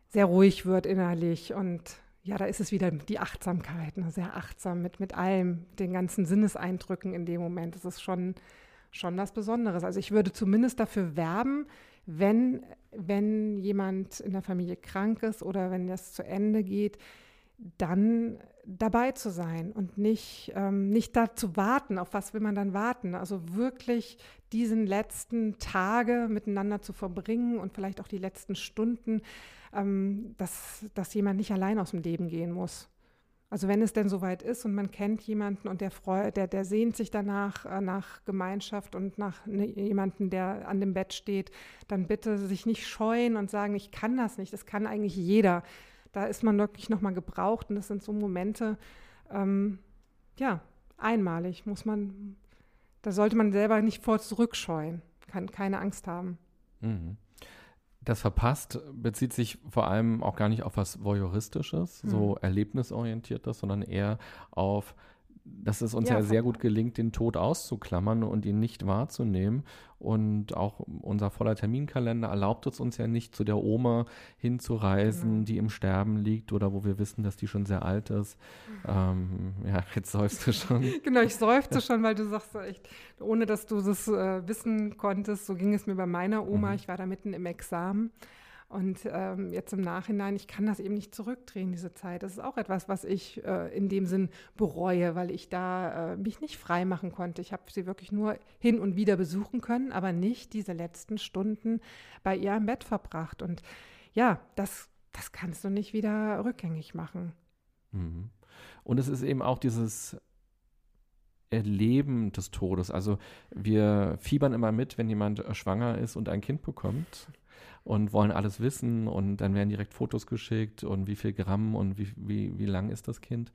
sehr ruhig wird innerlich. Und ja, da ist es wieder die Achtsamkeit, ne? sehr achtsam mit, mit allem, den ganzen Sinneseindrücken in dem Moment. Das ist schon, schon was Besonderes. Also ich würde zumindest dafür werben, wenn, wenn jemand in der Familie krank ist oder wenn das zu Ende geht, dann dabei zu sein und nicht, ähm, nicht da zu warten. Auf was will man dann warten? Also wirklich diesen letzten Tage miteinander zu verbringen und vielleicht auch die letzten Stunden ähm, dass, dass jemand nicht allein aus dem Leben gehen muss. Also wenn es denn soweit ist und man kennt jemanden und der, freu, der, der sehnt sich danach äh, nach Gemeinschaft und nach ne, jemanden, der an dem Bett steht, dann bitte sich nicht scheuen und sagen, ich kann das nicht, das kann eigentlich jeder. Da ist man wirklich nochmal gebraucht und das sind so Momente, ähm, ja, einmalig muss man, da sollte man selber nicht vor zurückscheuen, kann keine Angst haben. Mhm. Das verpasst bezieht sich vor allem auch gar nicht auf was Voyeuristisches, mhm. so erlebnisorientiertes, sondern eher auf dass es uns ja, ja, sehr gut gelingt, den Tod auszuklammern und ihn nicht wahrzunehmen. Und auch unser voller Terminkalender erlaubt es uns ja nicht, zu der Oma hinzureisen, genau. die im Sterben liegt oder wo wir wissen, dass die schon sehr alt ist. Mhm. Ähm, ja, jetzt seufst du schon. genau, ich seufze schon, weil du sagst echt, ohne dass du das äh, wissen konntest, so ging es mir bei meiner Oma. Mhm. Ich war da mitten im Examen. Und ähm, jetzt im Nachhinein, ich kann das eben nicht zurückdrehen, diese Zeit. Das ist auch etwas, was ich äh, in dem Sinn bereue, weil ich da äh, mich nicht frei machen konnte. Ich habe sie wirklich nur hin und wieder besuchen können, aber nicht diese letzten Stunden bei ihr im Bett verbracht. Und ja, das, das kannst du nicht wieder rückgängig machen. Mhm. Und es ist eben auch dieses Erleben des Todes. Also wir fiebern immer mit, wenn jemand schwanger ist und ein Kind bekommt und wollen alles wissen und dann werden direkt Fotos geschickt und wie viel Gramm und wie, wie, wie lang ist das Kind.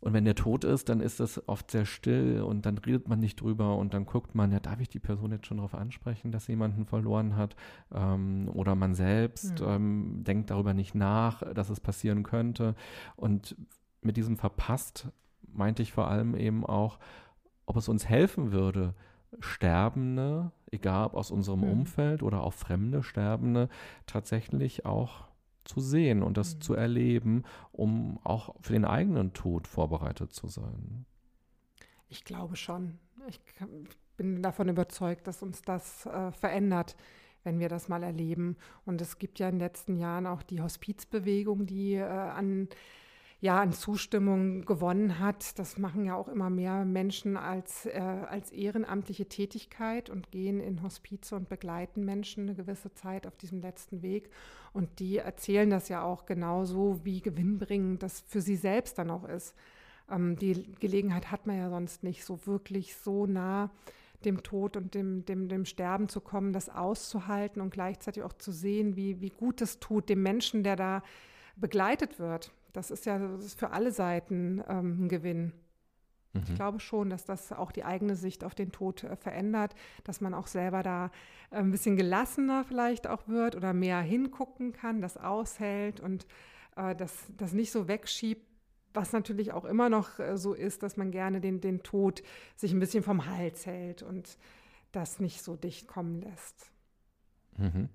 Und wenn der tot ist, dann ist das oft sehr still und dann redet man nicht drüber und dann guckt man, ja, darf ich die Person jetzt schon darauf ansprechen, dass sie jemanden verloren hat? Ähm, oder man selbst mhm. ähm, denkt darüber nicht nach, dass es passieren könnte. Und mit diesem verpasst meinte ich vor allem eben auch, ob es uns helfen würde, Sterbende, egal ob aus unserem mhm. Umfeld oder auch fremde Sterbende, tatsächlich auch zu sehen und das mhm. zu erleben, um auch für den eigenen Tod vorbereitet zu sein. Ich glaube schon. Ich bin davon überzeugt, dass uns das äh, verändert, wenn wir das mal erleben. Und es gibt ja in den letzten Jahren auch die Hospizbewegung, die äh, an ja an Zustimmung gewonnen hat. Das machen ja auch immer mehr Menschen als, äh, als ehrenamtliche Tätigkeit und gehen in Hospize und begleiten Menschen eine gewisse Zeit auf diesem letzten Weg. Und die erzählen das ja auch genauso, wie gewinnbringend das für sie selbst dann auch ist. Ähm, die Gelegenheit hat man ja sonst nicht, so wirklich so nah dem Tod und dem, dem, dem Sterben zu kommen, das auszuhalten und gleichzeitig auch zu sehen, wie, wie gut es tut dem Menschen, der da begleitet wird. Das ist ja das ist für alle Seiten ähm, ein Gewinn. Mhm. Ich glaube schon, dass das auch die eigene Sicht auf den Tod äh, verändert, dass man auch selber da äh, ein bisschen gelassener vielleicht auch wird oder mehr hingucken kann, das aushält und äh, das, das nicht so wegschiebt, was natürlich auch immer noch äh, so ist, dass man gerne den, den Tod sich ein bisschen vom Hals hält und das nicht so dicht kommen lässt. Mhm.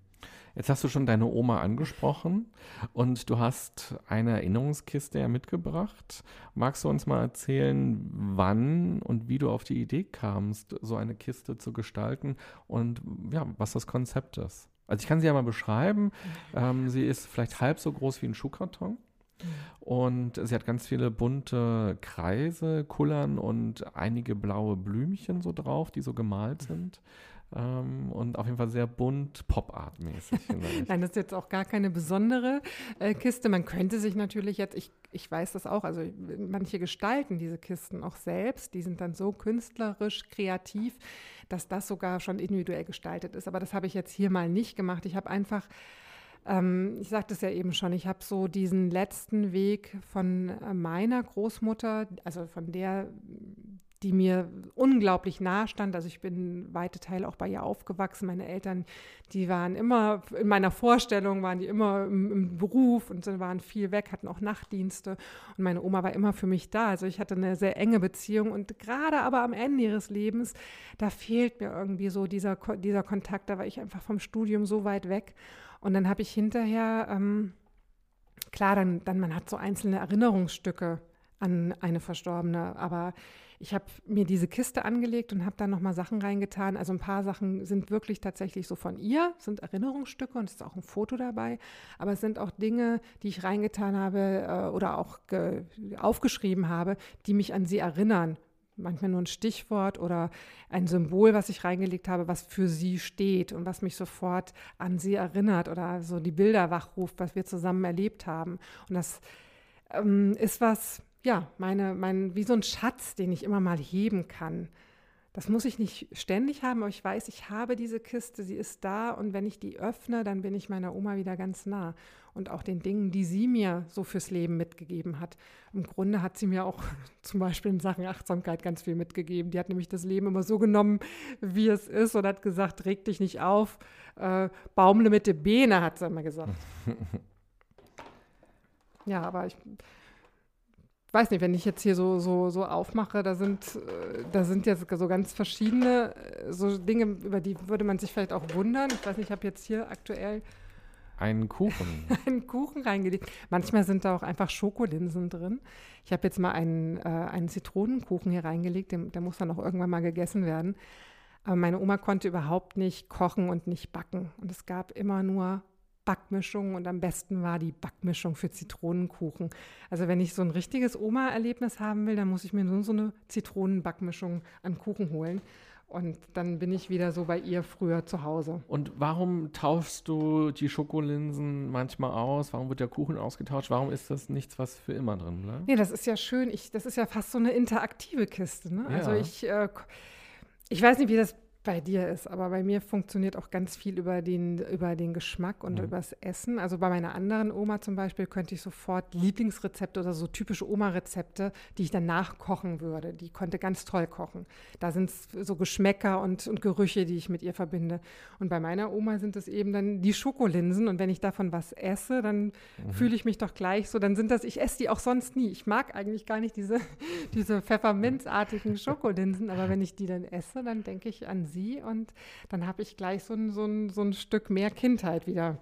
Jetzt hast du schon deine Oma angesprochen und du hast eine Erinnerungskiste ja mitgebracht. Magst du uns mal erzählen, wann und wie du auf die Idee kamst, so eine Kiste zu gestalten und ja, was das Konzept ist? Also ich kann sie ja mal beschreiben. Ähm, sie ist vielleicht halb so groß wie ein Schuhkarton. Und sie hat ganz viele bunte Kreise, Kullern und einige blaue Blümchen so drauf, die so gemalt sind. Ähm, und auf jeden Fall sehr bunt, Pop-Art-mäßig. Nein, das ist jetzt auch gar keine besondere äh, Kiste. Man könnte sich natürlich jetzt, ich, ich weiß das auch, also manche gestalten diese Kisten auch selbst. Die sind dann so künstlerisch, kreativ, dass das sogar schon individuell gestaltet ist. Aber das habe ich jetzt hier mal nicht gemacht. Ich habe einfach ähm, ich sagte es ja eben schon, ich habe so diesen letzten Weg von äh, meiner Großmutter, also von der, die mir unglaublich nahe stand. Also ich bin weite Teile auch bei ihr aufgewachsen. Meine Eltern, die waren immer, in meiner Vorstellung waren die immer im, im Beruf und waren viel weg, hatten auch Nachtdienste. Und meine Oma war immer für mich da. Also ich hatte eine sehr enge Beziehung. Und gerade aber am Ende ihres Lebens, da fehlt mir irgendwie so dieser, dieser Kontakt. Da war ich einfach vom Studium so weit weg. Und dann habe ich hinterher, ähm, klar, dann, dann man hat so einzelne Erinnerungsstücke an eine Verstorbene, aber ich habe mir diese Kiste angelegt und habe da nochmal Sachen reingetan. Also ein paar Sachen sind wirklich tatsächlich so von ihr, sind Erinnerungsstücke und es ist auch ein Foto dabei. Aber es sind auch Dinge, die ich reingetan habe äh, oder auch aufgeschrieben habe, die mich an sie erinnern. Manchmal nur ein Stichwort oder ein Symbol, was ich reingelegt habe, was für sie steht und was mich sofort an sie erinnert oder so die Bilder wachruft, was wir zusammen erlebt haben. Und das ähm, ist was, ja, meine, mein, wie so ein Schatz, den ich immer mal heben kann. Das muss ich nicht ständig haben, aber ich weiß, ich habe diese Kiste, sie ist da und wenn ich die öffne, dann bin ich meiner Oma wieder ganz nah und auch den Dingen, die sie mir so fürs Leben mitgegeben hat. Im Grunde hat sie mir auch zum Beispiel in Sachen Achtsamkeit ganz viel mitgegeben. Die hat nämlich das Leben immer so genommen, wie es ist und hat gesagt, reg dich nicht auf, äh, baumle mit den Beine, hat sie immer gesagt. ja, aber ich weiß nicht, wenn ich jetzt hier so, so, so aufmache, da sind, äh, da sind jetzt so ganz verschiedene äh, so Dinge, über die würde man sich vielleicht auch wundern. Ich weiß nicht, ich habe jetzt hier aktuell einen Kuchen. einen Kuchen reingelegt. Manchmal sind da auch einfach Schokolinsen drin. Ich habe jetzt mal einen, äh, einen Zitronenkuchen hier reingelegt, der, der muss dann auch irgendwann mal gegessen werden. Aber meine Oma konnte überhaupt nicht kochen und nicht backen. Und es gab immer nur Backmischung und am besten war die Backmischung für Zitronenkuchen. Also wenn ich so ein richtiges Oma-Erlebnis haben will, dann muss ich mir nur so eine Zitronenbackmischung an Kuchen holen. Und dann bin ich wieder so bei ihr früher zu Hause. Und warum tauschst du die Schokolinsen manchmal aus? Warum wird der Kuchen ausgetauscht? Warum ist das nichts, was für immer drin bleibt? Nee, das ist ja schön. Ich, das ist ja fast so eine interaktive Kiste. Ne? Also ja. Also ich, äh, ich weiß nicht, wie das bei dir ist. Aber bei mir funktioniert auch ganz viel über den, über den Geschmack und mhm. übers Essen. Also bei meiner anderen Oma zum Beispiel könnte ich sofort Lieblingsrezepte oder so typische Oma-Rezepte, die ich dann nachkochen würde. Die konnte ganz toll kochen. Da sind es so Geschmäcker und, und Gerüche, die ich mit ihr verbinde. Und bei meiner Oma sind es eben dann die Schokolinsen. Und wenn ich davon was esse, dann mhm. fühle ich mich doch gleich so. Dann sind das, ich esse die auch sonst nie. Ich mag eigentlich gar nicht diese, diese pfefferminzartigen Schokolinsen. Aber wenn ich die dann esse, dann denke ich an sie und dann habe ich gleich so ein, so, ein, so ein Stück mehr Kindheit wieder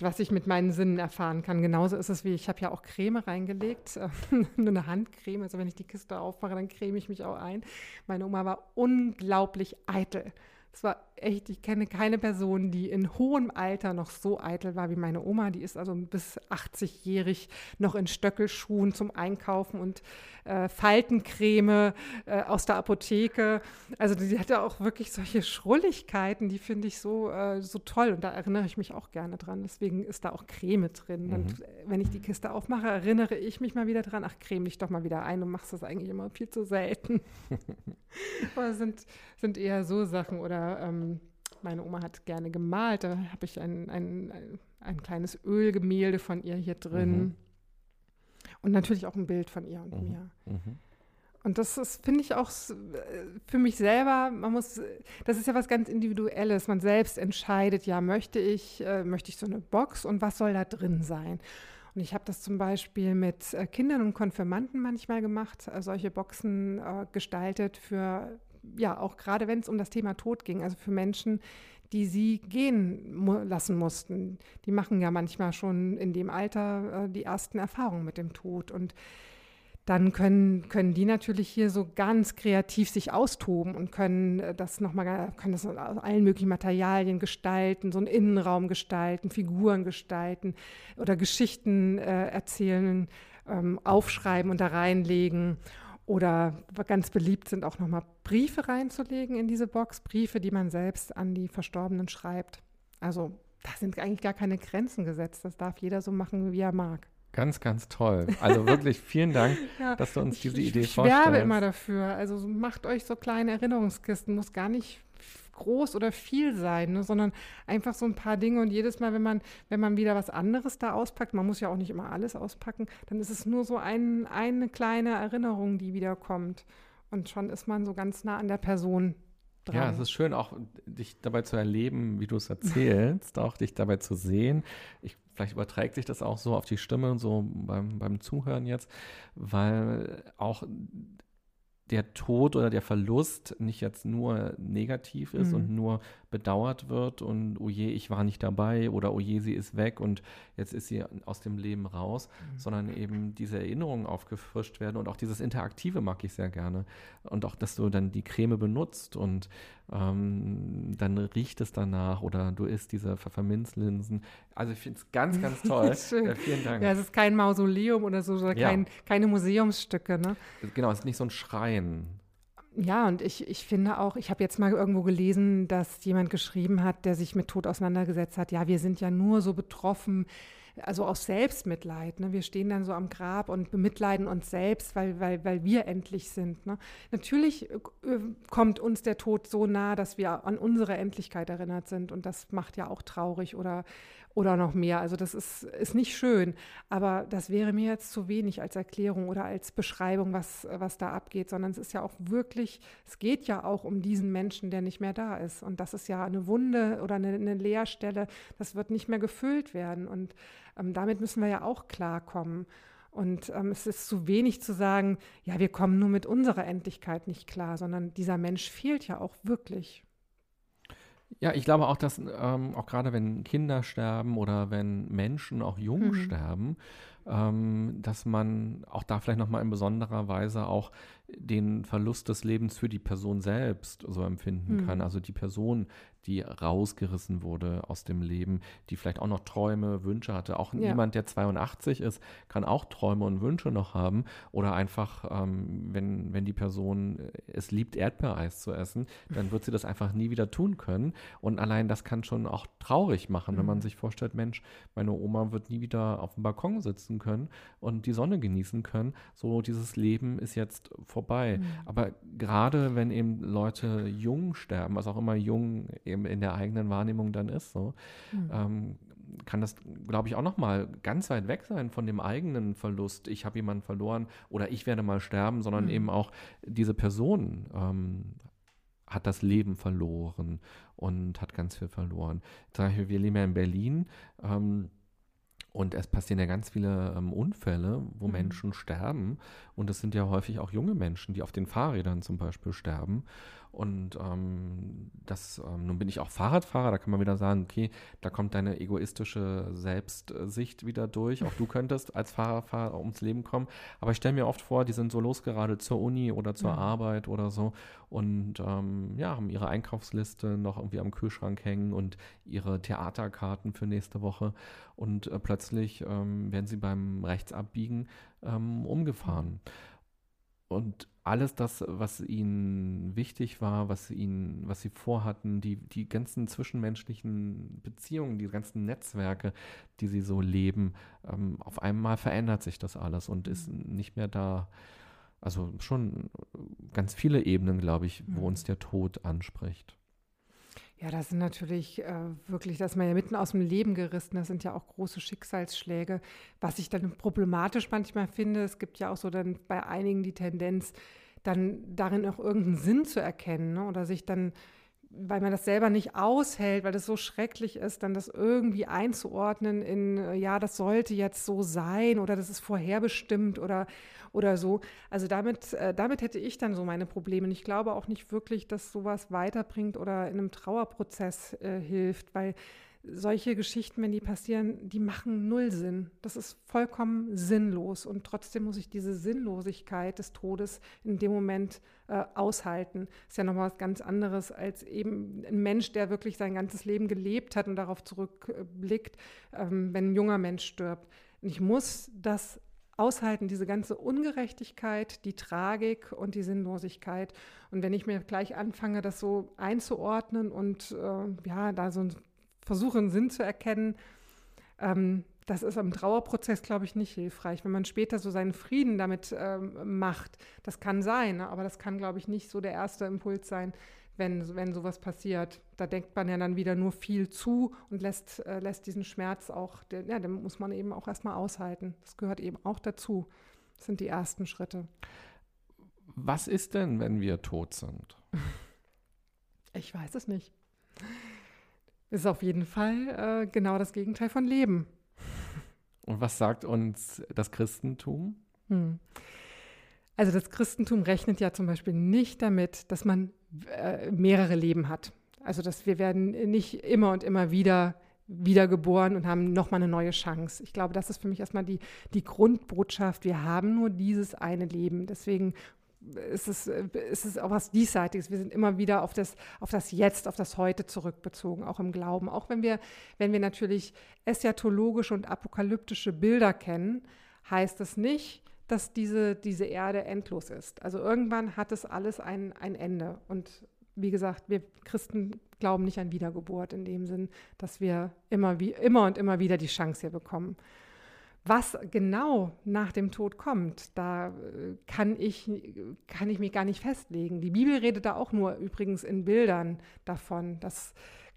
was ich mit meinen Sinnen erfahren kann. Genauso ist es wie, ich habe ja auch Creme reingelegt, nur eine Handcreme. Also wenn ich die Kiste aufmache, dann creme ich mich auch ein. Meine Oma war unglaublich eitel. Es war echt, ich kenne keine Person, die in hohem Alter noch so eitel war wie meine Oma. Die ist also bis 80-jährig noch in Stöckelschuhen zum Einkaufen und äh, Faltencreme äh, aus der Apotheke. Also die hatte auch wirklich solche Schrulligkeiten, die finde ich so, äh, so toll und da erinnere ich mich auch gerne dran. Deswegen ist da auch Creme drin. Mhm. Und wenn ich die Kiste aufmache, erinnere ich mich mal wieder dran, ach, creme dich doch mal wieder ein. Du machst das eigentlich immer viel zu selten. Aber sind, sind eher so Sachen oder ähm, meine Oma hat gerne gemalt. Da habe ich ein, ein, ein, ein, kleines Ölgemälde von ihr hier drin. Mhm. Und natürlich auch ein Bild von ihr und mhm. mir. Mhm. Und das ist, finde ich, auch für mich selber, man muss, das ist ja was ganz Individuelles. Man selbst entscheidet, ja, möchte ich, äh, möchte ich so eine Box und was soll da drin sein? Und ich habe das zum Beispiel mit äh, Kindern und Konfirmanden manchmal gemacht, äh, solche Boxen äh, gestaltet für ja, auch gerade wenn es um das Thema Tod ging, also für Menschen, die sie gehen mu lassen mussten. Die machen ja manchmal schon in dem Alter äh, die ersten Erfahrungen mit dem Tod. Und dann können, können die natürlich hier so ganz kreativ sich austoben und können äh, das nochmal, können das aus allen möglichen Materialien gestalten, so einen Innenraum gestalten, Figuren gestalten oder Geschichten äh, erzählen, ähm, aufschreiben und da reinlegen. Oder ganz beliebt sind auch nochmal Briefe reinzulegen in diese Box, Briefe, die man selbst an die Verstorbenen schreibt. Also da sind eigentlich gar keine Grenzen gesetzt. Das darf jeder so machen, wie er mag. Ganz, ganz toll. Also wirklich vielen Dank, ja, dass du uns diese Idee vorstellst. Ich werbe immer dafür. Also macht euch so kleine Erinnerungskisten. Muss gar nicht groß oder viel sein, ne, sondern einfach so ein paar Dinge und jedes Mal, wenn man, wenn man wieder was anderes da auspackt, man muss ja auch nicht immer alles auspacken, dann ist es nur so ein, eine kleine Erinnerung, die wiederkommt. Und schon ist man so ganz nah an der Person Dran. Ja, es ist schön, auch dich dabei zu erleben, wie du es erzählst, auch dich dabei zu sehen. Ich, vielleicht überträgt sich das auch so auf die Stimme, so beim, beim Zuhören jetzt, weil auch der Tod oder der Verlust nicht jetzt nur negativ ist mhm. und nur bedauert wird und oh je, ich war nicht dabei oder oh je, sie ist weg und jetzt ist sie aus dem Leben raus, mhm. sondern eben diese Erinnerungen aufgefrischt werden und auch dieses Interaktive mag ich sehr gerne und auch, dass du dann die Creme benutzt und ähm, dann riecht es danach oder du isst diese Pfefferminzlinsen. Also ich finde es ganz, ganz toll. ja, vielen Dank. Ja, es ist kein Mausoleum oder so, oder ja. kein, keine Museumsstücke, ne? Genau, es ist nicht so ein Schrein. Ja, und ich, ich finde auch, ich habe jetzt mal irgendwo gelesen, dass jemand geschrieben hat, der sich mit Tod auseinandergesetzt hat, ja, wir sind ja nur so betroffen, also aus Selbstmitleid. Ne? Wir stehen dann so am Grab und bemitleiden uns selbst, weil, weil, weil wir endlich sind. Ne? Natürlich äh, kommt uns der Tod so nah, dass wir an unsere Endlichkeit erinnert sind und das macht ja auch traurig oder oder noch mehr. Also das ist, ist nicht schön, aber das wäre mir jetzt zu wenig als Erklärung oder als Beschreibung, was, was da abgeht, sondern es ist ja auch wirklich, es geht ja auch um diesen Menschen, der nicht mehr da ist. Und das ist ja eine Wunde oder eine, eine Leerstelle, das wird nicht mehr gefüllt werden. Und ähm, damit müssen wir ja auch klarkommen. Und ähm, es ist zu wenig zu sagen, ja, wir kommen nur mit unserer Endlichkeit nicht klar, sondern dieser Mensch fehlt ja auch wirklich. Ja, ich glaube auch, dass ähm, auch gerade wenn Kinder sterben oder wenn Menschen auch jung mhm. sterben, ähm, dass man auch da vielleicht nochmal in besonderer Weise auch den Verlust des Lebens für die Person selbst so empfinden mhm. kann. Also die Person, die rausgerissen wurde aus dem Leben, die vielleicht auch noch Träume, Wünsche hatte. Auch ja. jemand, der 82 ist, kann auch Träume und Wünsche noch haben. Oder einfach, ähm, wenn, wenn die Person es liebt, Erdbeereis zu essen, dann wird sie das einfach nie wieder tun können. Und allein das kann schon auch traurig machen, mhm. wenn man mhm. sich vorstellt, Mensch, meine Oma wird nie wieder auf dem Balkon sitzen können und die Sonne genießen können. So, dieses Leben ist jetzt vorbei. Mhm. Aber gerade wenn eben Leute jung sterben, was auch immer jung eben in der eigenen Wahrnehmung dann ist, so, mhm. ähm, kann das, glaube ich, auch noch mal ganz weit weg sein von dem eigenen Verlust. Ich habe jemanden verloren oder ich werde mal sterben, sondern mhm. eben auch diese Person ähm, hat das Leben verloren und hat ganz viel verloren. Zum Beispiel, wir leben ja in Berlin. Ähm, und es passieren ja ganz viele ähm, Unfälle, wo mhm. Menschen sterben. Und es sind ja häufig auch junge Menschen, die auf den Fahrrädern zum Beispiel sterben. Und ähm, das, ähm, nun bin ich auch Fahrradfahrer, da kann man wieder sagen, okay, da kommt deine egoistische Selbstsicht wieder durch. Auch du könntest als Fahrradfahrer ums Leben kommen. Aber ich stelle mir oft vor, die sind so losgerade zur Uni oder zur mhm. Arbeit oder so und ähm, ja, haben ihre Einkaufsliste noch irgendwie am Kühlschrank hängen und ihre Theaterkarten für nächste Woche. Und äh, plötzlich ähm, werden sie beim Rechtsabbiegen ähm, umgefahren. Und alles das, was ihnen wichtig war, was ihnen, was sie vorhatten, die, die ganzen zwischenmenschlichen Beziehungen, die ganzen Netzwerke, die sie so leben, ähm, auf einmal verändert sich das alles und ist mhm. nicht mehr da. Also schon ganz viele Ebenen, glaube ich, wo mhm. uns der Tod anspricht. Ja, das sind natürlich äh, wirklich, dass man ja mitten aus dem Leben gerissen, das sind ja auch große Schicksalsschläge. Was ich dann problematisch manchmal finde, es gibt ja auch so dann bei einigen die Tendenz, dann darin auch irgendeinen Sinn zu erkennen ne? oder sich dann weil man das selber nicht aushält, weil das so schrecklich ist, dann das irgendwie einzuordnen in, äh, ja, das sollte jetzt so sein oder das ist vorherbestimmt oder, oder so. Also damit, äh, damit hätte ich dann so meine Probleme. Und ich glaube auch nicht wirklich, dass sowas weiterbringt oder in einem Trauerprozess äh, hilft, weil solche Geschichten, wenn die passieren, die machen null Sinn. Das ist vollkommen sinnlos. Und trotzdem muss ich diese Sinnlosigkeit des Todes in dem Moment äh, aushalten. Ist ja nochmal was ganz anderes als eben ein Mensch, der wirklich sein ganzes Leben gelebt hat und darauf zurückblickt, ähm, wenn ein junger Mensch stirbt. Und ich muss das aushalten, diese ganze Ungerechtigkeit, die Tragik und die Sinnlosigkeit. Und wenn ich mir gleich anfange, das so einzuordnen und äh, ja, da so ein versuche, einen Sinn zu erkennen, ähm, das ist am Trauerprozess, glaube ich, nicht hilfreich. Wenn man später so seinen Frieden damit ähm, macht, das kann sein, ne? aber das kann, glaube ich, nicht so der erste Impuls sein, wenn, wenn sowas passiert. Da denkt man ja dann wieder nur viel zu und lässt, äh, lässt diesen Schmerz auch, der, ja, den muss man eben auch erstmal aushalten. Das gehört eben auch dazu. Das sind die ersten Schritte. Was ist denn, wenn wir tot sind? Ich weiß es nicht ist auf jeden Fall äh, genau das Gegenteil von Leben. Und was sagt uns das Christentum? Hm. Also das Christentum rechnet ja zum Beispiel nicht damit, dass man äh, mehrere Leben hat. Also dass wir werden nicht immer und immer wieder wiedergeboren und haben nochmal eine neue Chance. Ich glaube, das ist für mich erstmal die, die Grundbotschaft. Wir haben nur dieses eine Leben. Deswegen ist es, ist es auch was Diesseitiges. Wir sind immer wieder auf das, auf das Jetzt, auf das Heute zurückbezogen, auch im Glauben. Auch wenn wir, wenn wir natürlich eschatologische und apokalyptische Bilder kennen, heißt es nicht, dass diese, diese Erde endlos ist. Also irgendwann hat es alles ein, ein Ende. Und wie gesagt, wir Christen glauben nicht an Wiedergeburt in dem Sinn, dass wir immer, wie, immer und immer wieder die Chance hier bekommen. Was genau nach dem Tod kommt, da äh, kann ich, kann ich mich gar nicht festlegen. Die Bibel redet da auch nur übrigens in Bildern davon. Das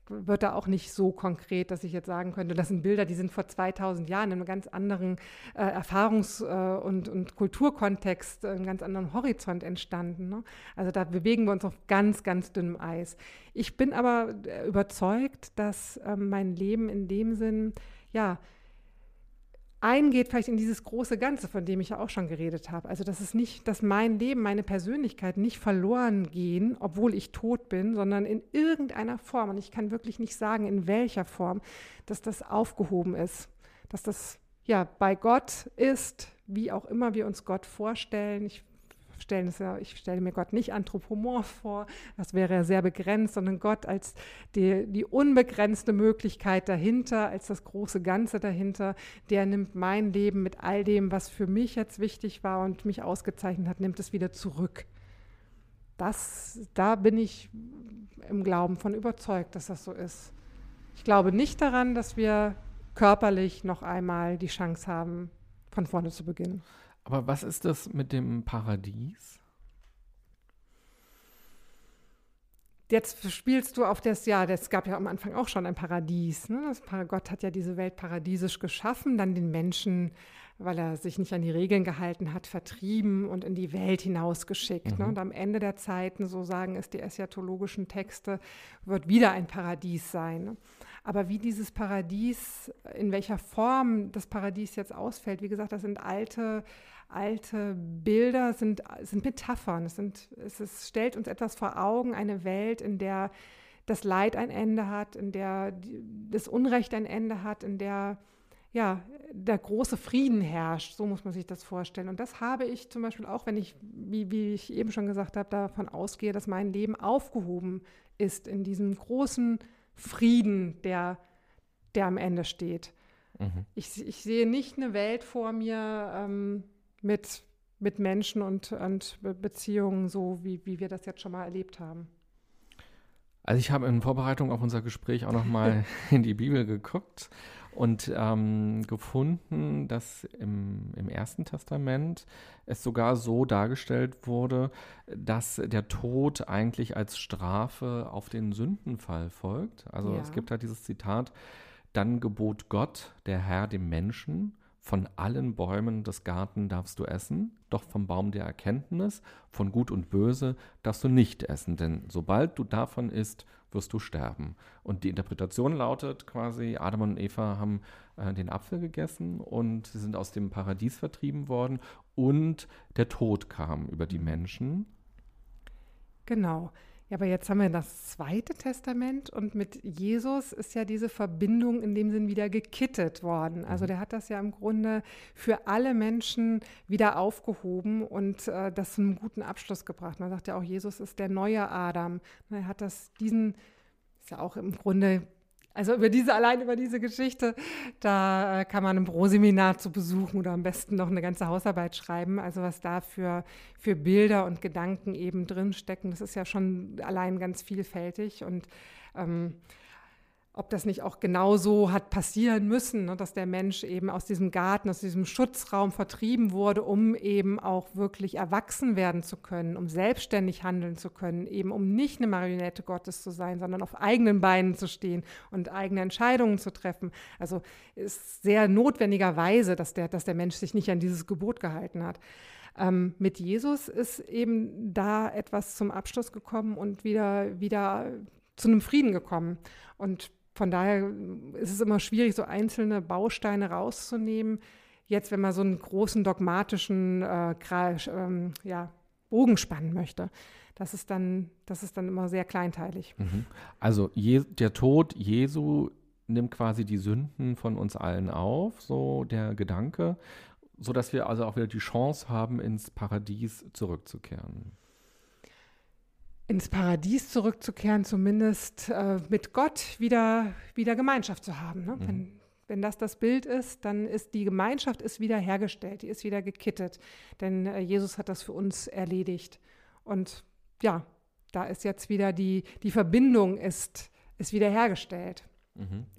wird da auch nicht so konkret, dass ich jetzt sagen könnte, das sind Bilder, die sind vor 2000 Jahren in einem ganz anderen äh, Erfahrungs- äh, und, und, Kulturkontext, äh, einem ganz anderen Horizont entstanden. Ne? Also da bewegen wir uns auf ganz, ganz dünnem Eis. Ich bin aber äh, überzeugt, dass ähm, mein Leben in dem Sinn, ja, eingeht vielleicht in dieses große Ganze, von dem ich ja auch schon geredet habe. Also dass es nicht, dass mein Leben, meine Persönlichkeit nicht verloren gehen, obwohl ich tot bin, sondern in irgendeiner Form, und ich kann wirklich nicht sagen, in welcher Form, dass das aufgehoben ist, dass das ja bei Gott ist, wie auch immer wir uns Gott vorstellen. Ich stellen es ja, ich stelle mir Gott nicht anthropomorph vor, das wäre ja sehr begrenzt, sondern Gott als die, die unbegrenzte Möglichkeit dahinter, als das große Ganze dahinter, der nimmt mein Leben mit all dem, was für mich jetzt wichtig war und mich ausgezeichnet hat, nimmt es wieder zurück. Das, da bin ich im Glauben von überzeugt, dass das so ist. Ich glaube nicht daran, dass wir körperlich noch einmal die Chance haben, von vorne zu beginnen. Aber was ist das mit dem Paradies? Jetzt spielst du auf das, ja, es gab ja am Anfang auch schon ein Paradies. Ne? Das, Gott hat ja diese Welt paradiesisch geschaffen, dann den Menschen, weil er sich nicht an die Regeln gehalten hat, vertrieben und in die Welt hinausgeschickt. Ne? Mhm. Ne? Und am Ende der Zeiten, so sagen es die eschatologischen Texte, wird wieder ein Paradies sein. Ne? Aber wie dieses Paradies, in welcher Form das Paradies jetzt ausfällt, wie gesagt, das sind alte, alte Bilder, sind, sind Metaphern. Es, sind, es, es stellt uns etwas vor Augen, eine Welt, in der das Leid ein Ende hat, in der das Unrecht ein Ende hat, in der ja, der große Frieden herrscht. So muss man sich das vorstellen. Und das habe ich zum Beispiel auch, wenn ich, wie, wie ich eben schon gesagt habe, davon ausgehe, dass mein Leben aufgehoben ist in diesem großen Frieden, der, der am Ende steht. Mhm. Ich, ich sehe nicht eine Welt vor mir ähm, mit, mit Menschen und, und Beziehungen, so wie, wie wir das jetzt schon mal erlebt haben. Also ich habe in Vorbereitung auf unser Gespräch auch noch mal in die Bibel geguckt und ähm, gefunden, dass im, im Ersten Testament es sogar so dargestellt wurde, dass der Tod eigentlich als Strafe auf den Sündenfall folgt. Also ja. es gibt halt dieses Zitat, dann gebot Gott, der Herr, dem Menschen, von allen Bäumen des Garten darfst du essen, doch vom Baum der Erkenntnis, von Gut und Böse darfst du nicht essen, denn sobald du davon isst, wirst du sterben. Und die Interpretation lautet quasi, Adam und Eva haben äh, den Apfel gegessen und sie sind aus dem Paradies vertrieben worden und der Tod kam über die Menschen. Genau. Ja, aber jetzt haben wir das Zweite Testament und mit Jesus ist ja diese Verbindung in dem Sinn wieder gekittet worden. Also mhm. der hat das ja im Grunde für alle Menschen wieder aufgehoben und äh, das zu einem guten Abschluss gebracht. Man sagt ja auch, Jesus ist der neue Adam. Er hat das diesen, ist ja auch im Grunde also über diese, allein über diese Geschichte, da äh, kann man ein Pro-Seminar zu besuchen oder am besten noch eine ganze Hausarbeit schreiben. Also was da für, für Bilder und Gedanken eben drinstecken, das ist ja schon allein ganz vielfältig. Und ähm, ob das nicht auch genau so hat passieren müssen, ne, dass der Mensch eben aus diesem Garten, aus diesem Schutzraum vertrieben wurde, um eben auch wirklich erwachsen werden zu können, um selbstständig handeln zu können, eben um nicht eine Marionette Gottes zu sein, sondern auf eigenen Beinen zu stehen und eigene Entscheidungen zu treffen. Also ist sehr notwendigerweise, dass der, dass der Mensch sich nicht an dieses Gebot gehalten hat. Ähm, mit Jesus ist eben da etwas zum Abschluss gekommen und wieder, wieder zu einem Frieden gekommen. Und von daher ist es immer schwierig, so einzelne Bausteine rauszunehmen. Jetzt, wenn man so einen großen dogmatischen äh, ähm, ja, Bogen spannen möchte, das ist dann, das ist dann immer sehr kleinteilig. Mhm. Also Je der Tod Jesu nimmt quasi die Sünden von uns allen auf, so der Gedanke, sodass wir also auch wieder die Chance haben, ins Paradies zurückzukehren ins Paradies zurückzukehren, zumindest äh, mit Gott wieder, wieder Gemeinschaft zu haben. Ne? Mhm. Wenn, wenn das das Bild ist, dann ist die Gemeinschaft ist wieder hergestellt, die ist wieder gekittet, denn äh, Jesus hat das für uns erledigt. Und ja, da ist jetzt wieder die, die Verbindung ist, ist wiederhergestellt. Mhm.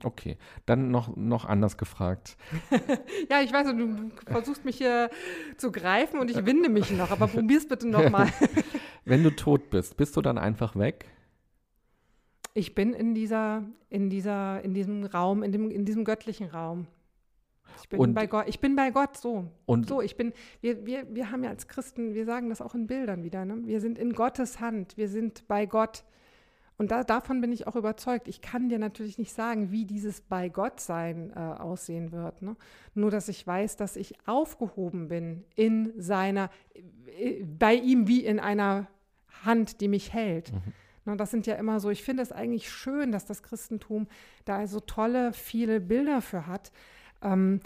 Okay, dann noch, noch anders gefragt. ja, ich weiß, du versuchst mich hier zu greifen und ich winde mich noch, aber probier's bitte nochmal. Wenn du tot bist, bist du dann einfach weg? Ich bin in dieser, in dieser, in diesem Raum, in dem, in diesem göttlichen Raum. Ich bin und, bei Gott, ich bin bei Gott so. Und so, ich bin, wir, wir, wir haben ja als Christen, wir sagen das auch in Bildern wieder, ne? Wir sind in Gottes Hand, wir sind bei Gott. Und da, davon bin ich auch überzeugt. Ich kann dir natürlich nicht sagen, wie dieses bei Gott sein äh, aussehen wird. Ne? Nur, dass ich weiß, dass ich aufgehoben bin in seiner, äh, bei ihm wie in einer Hand, die mich hält. Mhm. Ne, das sind ja immer so, ich finde es eigentlich schön, dass das Christentum da so tolle, viele Bilder für hat. Ähm,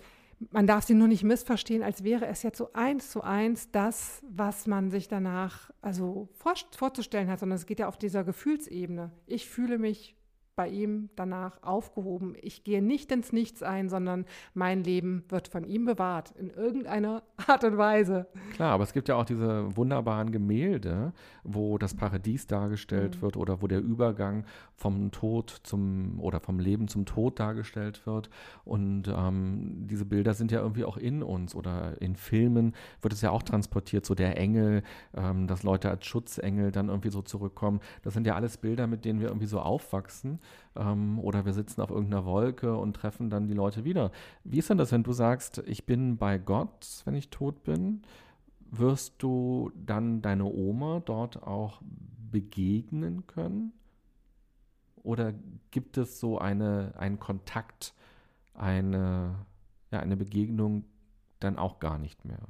man darf sie nur nicht missverstehen, als wäre es jetzt so eins zu eins das, was man sich danach also vor, vorzustellen hat, sondern es geht ja auf dieser Gefühlsebene. Ich fühle mich bei ihm danach aufgehoben. Ich gehe nicht ins Nichts ein, sondern mein Leben wird von ihm bewahrt, in irgendeiner Art und Weise. Klar, aber es gibt ja auch diese wunderbaren Gemälde, wo das Paradies dargestellt mhm. wird oder wo der Übergang vom Tod zum oder vom Leben zum Tod dargestellt wird. Und ähm, diese Bilder sind ja irgendwie auch in uns oder in Filmen wird es ja auch transportiert, so der Engel, ähm, dass Leute als Schutzengel dann irgendwie so zurückkommen. Das sind ja alles Bilder, mit denen wir irgendwie so aufwachsen ähm, oder wir sitzen auf irgendeiner Wolke und treffen dann die Leute wieder. Wie ist denn das, wenn du sagst, ich bin bei Gott, wenn ich tot bin? Wirst du dann deine Oma dort auch begegnen können? Oder gibt es so eine, einen Kontakt, eine, ja, eine Begegnung dann auch gar nicht mehr?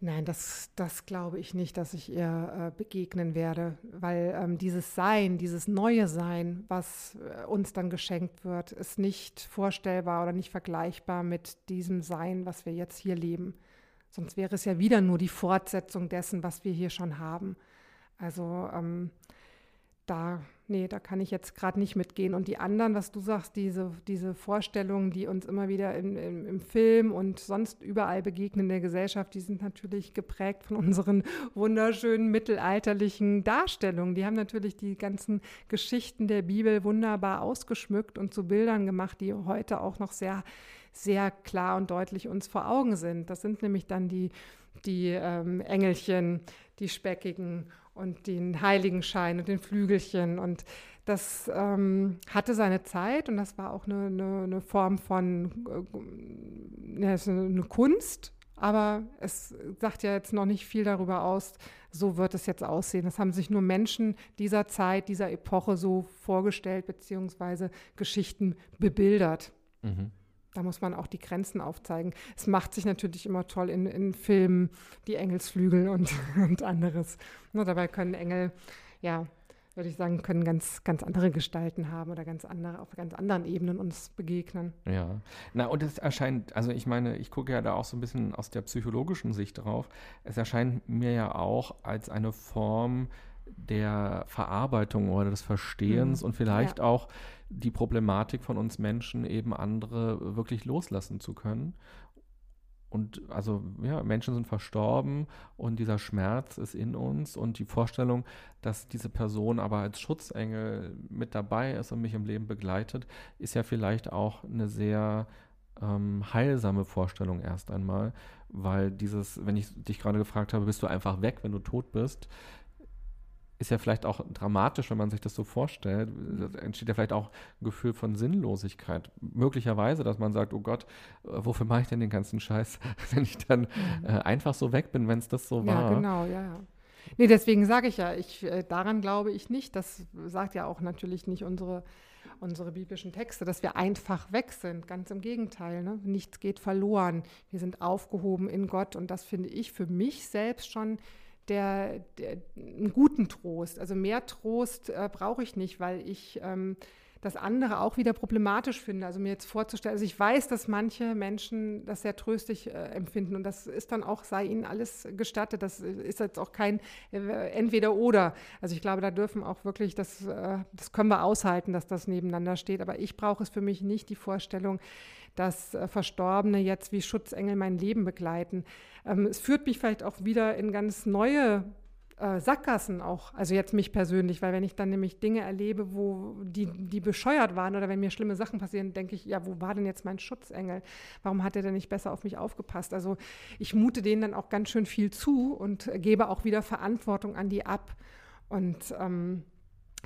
Nein, das, das glaube ich nicht, dass ich ihr äh, begegnen werde, weil ähm, dieses Sein, dieses neue Sein, was äh, uns dann geschenkt wird, ist nicht vorstellbar oder nicht vergleichbar mit diesem Sein, was wir jetzt hier leben. Sonst wäre es ja wieder nur die Fortsetzung dessen, was wir hier schon haben. Also ähm, da, nee, da kann ich jetzt gerade nicht mitgehen. Und die anderen, was du sagst, diese, diese Vorstellungen, die uns immer wieder in, in, im Film und sonst überall begegnen in der Gesellschaft, die sind natürlich geprägt von unseren wunderschönen mittelalterlichen Darstellungen. Die haben natürlich die ganzen Geschichten der Bibel wunderbar ausgeschmückt und zu Bildern gemacht, die heute auch noch sehr, sehr klar und deutlich uns vor Augen sind. Das sind nämlich dann die, die ähm, Engelchen, die Speckigen und den Heiligenschein und den Flügelchen. Und das ähm, hatte seine Zeit und das war auch eine, eine, eine Form von äh, eine Kunst. Aber es sagt ja jetzt noch nicht viel darüber aus, so wird es jetzt aussehen. Das haben sich nur Menschen dieser Zeit, dieser Epoche so vorgestellt, beziehungsweise Geschichten bebildert. Mhm da muss man auch die Grenzen aufzeigen. Es macht sich natürlich immer toll in, in Filmen, die Engelsflügel und, und anderes. Nur dabei können Engel, ja, würde ich sagen, können ganz, ganz andere Gestalten haben oder ganz andere, auf ganz anderen Ebenen uns begegnen. Ja, na und es erscheint, also ich meine, ich gucke ja da auch so ein bisschen aus der psychologischen Sicht drauf. Es erscheint mir ja auch als eine Form der Verarbeitung oder des Verstehens mhm. und vielleicht ja. auch die Problematik von uns Menschen, eben andere wirklich loslassen zu können. Und also, ja, Menschen sind verstorben und dieser Schmerz ist in uns und die Vorstellung, dass diese Person aber als Schutzengel mit dabei ist und mich im Leben begleitet, ist ja vielleicht auch eine sehr ähm, heilsame Vorstellung erst einmal, weil dieses, wenn ich dich gerade gefragt habe, bist du einfach weg, wenn du tot bist, ist ja vielleicht auch dramatisch, wenn man sich das so vorstellt. Da entsteht ja vielleicht auch ein Gefühl von Sinnlosigkeit. Möglicherweise, dass man sagt, oh Gott, äh, wofür mache ich denn den ganzen Scheiß, wenn ich dann mhm. äh, einfach so weg bin, wenn es das so war. Ja, genau, ja, ja. Nee, deswegen sage ich ja, ich, äh, daran glaube ich nicht. Das sagt ja auch natürlich nicht unsere, unsere biblischen Texte, dass wir einfach weg sind. Ganz im Gegenteil. Ne? Nichts geht verloren. Wir sind aufgehoben in Gott. Und das finde ich für mich selbst schon der, der, einen guten Trost. Also mehr Trost äh, brauche ich nicht, weil ich ähm, das andere auch wieder problematisch finde. Also mir jetzt vorzustellen, also ich weiß, dass manche Menschen das sehr tröstlich äh, empfinden und das ist dann auch, sei ihnen alles gestattet. Das ist jetzt auch kein äh, entweder oder. Also ich glaube, da dürfen auch wirklich, das, äh, das können wir aushalten, dass das nebeneinander steht. Aber ich brauche es für mich nicht, die Vorstellung, dass äh, Verstorbene jetzt wie Schutzengel mein Leben begleiten. Ähm, es führt mich vielleicht auch wieder in ganz neue äh, Sackgassen auch. Also jetzt mich persönlich, weil wenn ich dann nämlich Dinge erlebe, wo die, die bescheuert waren oder wenn mir schlimme Sachen passieren, denke ich, ja, wo war denn jetzt mein Schutzengel? Warum hat er denn nicht besser auf mich aufgepasst? Also ich mute denen dann auch ganz schön viel zu und gebe auch wieder Verantwortung an die ab. Und ähm,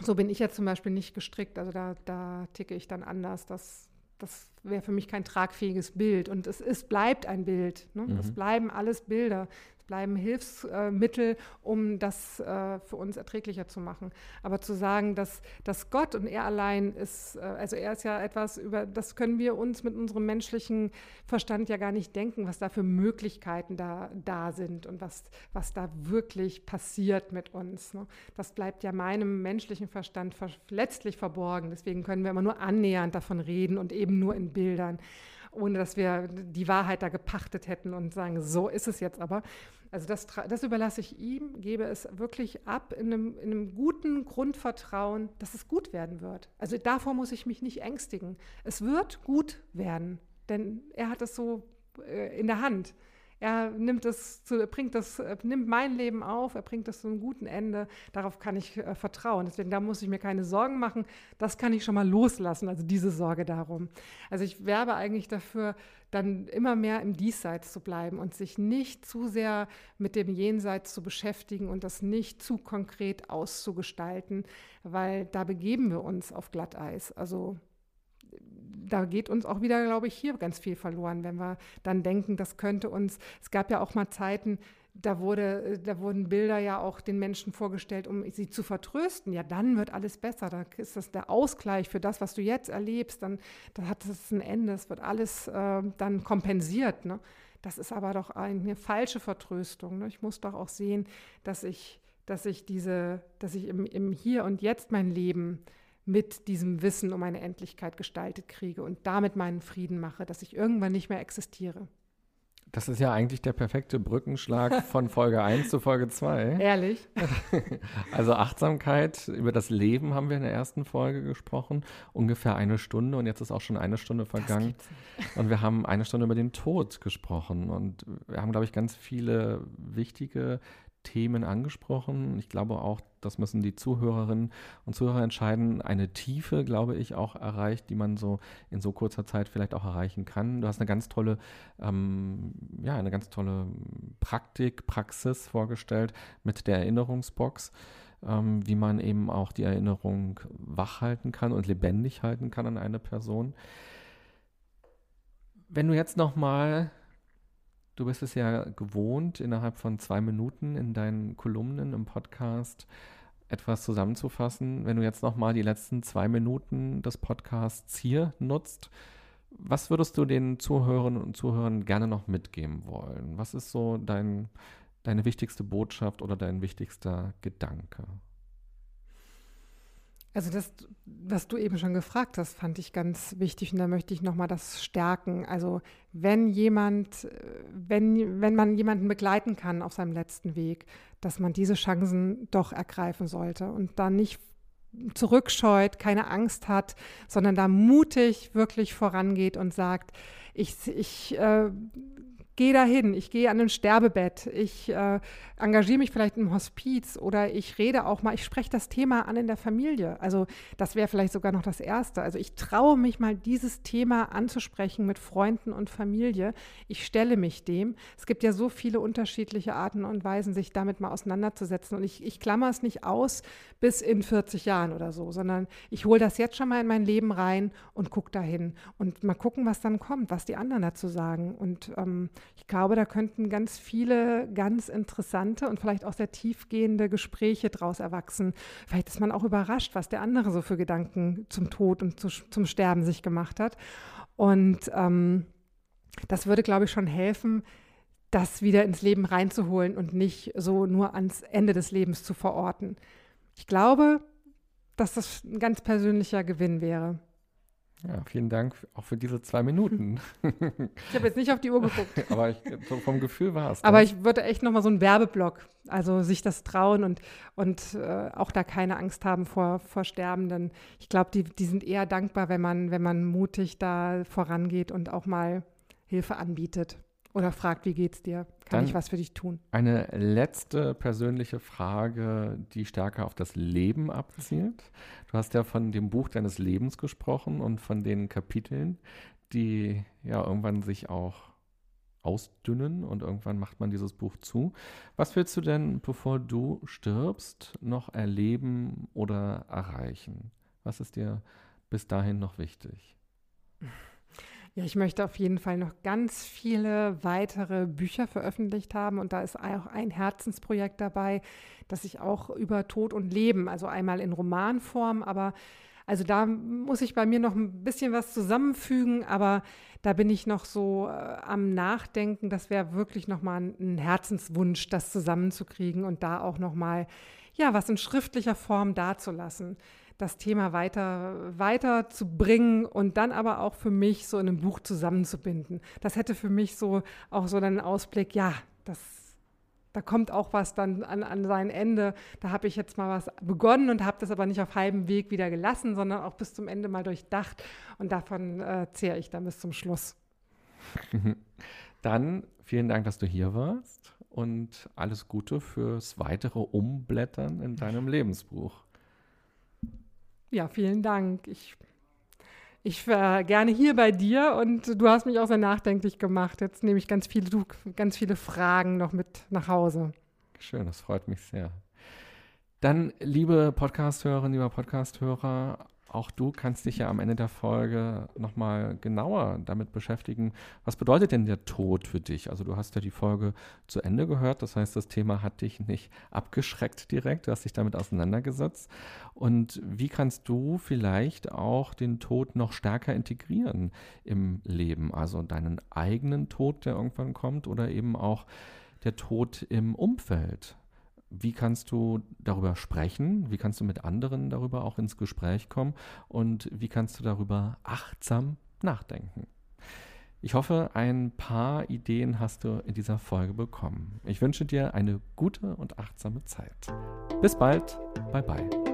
so bin ich jetzt zum Beispiel nicht gestrickt. Also da, da ticke ich dann anders. Das, das wäre für mich kein tragfähiges Bild. Und es ist, bleibt ein Bild. Ne? Mhm. Es bleiben alles Bilder bleiben Hilfsmittel, um das äh, für uns erträglicher zu machen. Aber zu sagen, dass, dass Gott und er allein ist, äh, also er ist ja etwas, über das können wir uns mit unserem menschlichen Verstand ja gar nicht denken, was da für Möglichkeiten da, da sind und was, was da wirklich passiert mit uns. Ne? Das bleibt ja meinem menschlichen Verstand letztlich verborgen. Deswegen können wir immer nur annähernd davon reden und eben nur in Bildern ohne dass wir die Wahrheit da gepachtet hätten und sagen, so ist es jetzt aber. Also das, das überlasse ich ihm, gebe es wirklich ab in einem, in einem guten Grundvertrauen, dass es gut werden wird. Also davor muss ich mich nicht ängstigen. Es wird gut werden, denn er hat es so äh, in der Hand. Er nimmt es zu, bringt das, nimmt mein Leben auf, er bringt das zu einem guten Ende. Darauf kann ich äh, vertrauen. Deswegen, da muss ich mir keine Sorgen machen. Das kann ich schon mal loslassen, also diese Sorge darum. Also ich werbe eigentlich dafür, dann immer mehr im Diesseits zu bleiben und sich nicht zu sehr mit dem Jenseits zu beschäftigen und das nicht zu konkret auszugestalten, weil da begeben wir uns auf Glatteis. Also da geht uns auch wieder, glaube ich, hier ganz viel verloren, wenn wir dann denken, das könnte uns, es gab ja auch mal Zeiten, da, wurde, da wurden Bilder ja auch den Menschen vorgestellt, um sie zu vertrösten. Ja, dann wird alles besser. Da ist das der Ausgleich für das, was du jetzt erlebst. Dann, dann hat es ein Ende. Es wird alles äh, dann kompensiert. Ne? Das ist aber doch eine falsche Vertröstung. Ne? Ich muss doch auch sehen, dass ich, dass ich diese, dass ich im, im Hier und Jetzt mein Leben mit diesem Wissen um meine Endlichkeit gestaltet kriege und damit meinen Frieden mache, dass ich irgendwann nicht mehr existiere. Das ist ja eigentlich der perfekte Brückenschlag von Folge 1 zu Folge 2. Ehrlich? Also Achtsamkeit, über das Leben haben wir in der ersten Folge gesprochen, ungefähr eine Stunde und jetzt ist auch schon eine Stunde vergangen. Und wir haben eine Stunde über den Tod gesprochen und wir haben, glaube ich, ganz viele wichtige Themen angesprochen. Ich glaube auch, das müssen die Zuhörerinnen und Zuhörer entscheiden, eine Tiefe, glaube ich, auch erreicht, die man so in so kurzer Zeit vielleicht auch erreichen kann. Du hast eine ganz tolle, ähm, ja, eine ganz tolle Praktik, Praxis vorgestellt mit der Erinnerungsbox, ähm, wie man eben auch die Erinnerung wach halten kann und lebendig halten kann an eine Person. Wenn du jetzt nochmal Du bist es ja gewohnt, innerhalb von zwei Minuten in deinen Kolumnen im Podcast etwas zusammenzufassen. Wenn du jetzt nochmal die letzten zwei Minuten des Podcasts hier nutzt, was würdest du den Zuhörerinnen und Zuhörern gerne noch mitgeben wollen? Was ist so dein, deine wichtigste Botschaft oder dein wichtigster Gedanke? Also das, was du eben schon gefragt hast, fand ich ganz wichtig und da möchte ich nochmal das stärken. Also wenn jemand, wenn, wenn man jemanden begleiten kann auf seinem letzten Weg, dass man diese Chancen doch ergreifen sollte und da nicht zurückscheut, keine Angst hat, sondern da mutig wirklich vorangeht und sagt, ich, ich äh, gehe dahin, ich gehe an ein Sterbebett, ich äh, engagiere mich vielleicht im Hospiz oder ich rede auch mal, ich spreche das Thema an in der Familie. Also das wäre vielleicht sogar noch das Erste. Also ich traue mich mal, dieses Thema anzusprechen mit Freunden und Familie. Ich stelle mich dem. Es gibt ja so viele unterschiedliche Arten und Weisen, sich damit mal auseinanderzusetzen. Und ich, ich klammer es nicht aus bis in 40 Jahren oder so, sondern ich hole das jetzt schon mal in mein Leben rein und gucke dahin und mal gucken, was dann kommt, was die anderen dazu sagen. Und ähm, ich glaube, da könnten ganz viele ganz interessante und vielleicht auch sehr tiefgehende Gespräche daraus erwachsen. Vielleicht ist man auch überrascht, was der andere so für Gedanken zum Tod und zu, zum Sterben sich gemacht hat. Und ähm, das würde, glaube ich, schon helfen, das wieder ins Leben reinzuholen und nicht so nur ans Ende des Lebens zu verorten. Ich glaube, dass das ein ganz persönlicher Gewinn wäre. Ja, vielen Dank auch für diese zwei Minuten. Ich habe jetzt nicht auf die Uhr geguckt. Aber ich, so vom Gefühl war es. Aber ne? ich würde echt nochmal so einen Werbeblock, also sich das trauen und, und äh, auch da keine Angst haben vor, vor Sterbenden. Ich glaube, die, die sind eher dankbar, wenn man, wenn man mutig da vorangeht und auch mal Hilfe anbietet oder fragt, wie geht's dir? Kann Dann ich was für dich tun? Eine letzte persönliche Frage, die stärker auf das Leben abzielt. Du hast ja von dem Buch deines Lebens gesprochen und von den Kapiteln, die ja irgendwann sich auch ausdünnen und irgendwann macht man dieses Buch zu. Was willst du denn, bevor du stirbst, noch erleben oder erreichen? Was ist dir bis dahin noch wichtig? Ja, ich möchte auf jeden Fall noch ganz viele weitere Bücher veröffentlicht haben und da ist auch ein Herzensprojekt dabei, das ich auch über Tod und Leben, also einmal in Romanform, aber also da muss ich bei mir noch ein bisschen was zusammenfügen, aber da bin ich noch so äh, am Nachdenken. Das wäre wirklich nochmal ein Herzenswunsch, das zusammenzukriegen und da auch nochmal, ja, was in schriftlicher Form dazulassen. Das Thema weiter, weiter zu bringen und dann aber auch für mich so in einem Buch zusammenzubinden. Das hätte für mich so auch so einen Ausblick, ja, das da kommt auch was dann an, an sein Ende. Da habe ich jetzt mal was begonnen und habe das aber nicht auf halbem Weg wieder gelassen, sondern auch bis zum Ende mal durchdacht. Und davon äh, zehre ich dann bis zum Schluss. Dann vielen Dank, dass du hier warst und alles Gute fürs weitere Umblättern in deinem Lebensbuch. Ja, vielen Dank. Ich ich war gerne hier bei dir und du hast mich auch sehr nachdenklich gemacht. Jetzt nehme ich ganz viele, ganz viele Fragen noch mit nach Hause. Schön, das freut mich sehr. Dann, liebe Podcasthörerinnen, lieber Podcasthörer, auch du kannst dich ja am Ende der Folge nochmal genauer damit beschäftigen, was bedeutet denn der Tod für dich? Also du hast ja die Folge zu Ende gehört, das heißt, das Thema hat dich nicht abgeschreckt direkt, du hast dich damit auseinandergesetzt. Und wie kannst du vielleicht auch den Tod noch stärker integrieren im Leben? Also deinen eigenen Tod, der irgendwann kommt, oder eben auch der Tod im Umfeld. Wie kannst du darüber sprechen? Wie kannst du mit anderen darüber auch ins Gespräch kommen? Und wie kannst du darüber achtsam nachdenken? Ich hoffe, ein paar Ideen hast du in dieser Folge bekommen. Ich wünsche dir eine gute und achtsame Zeit. Bis bald. Bye bye.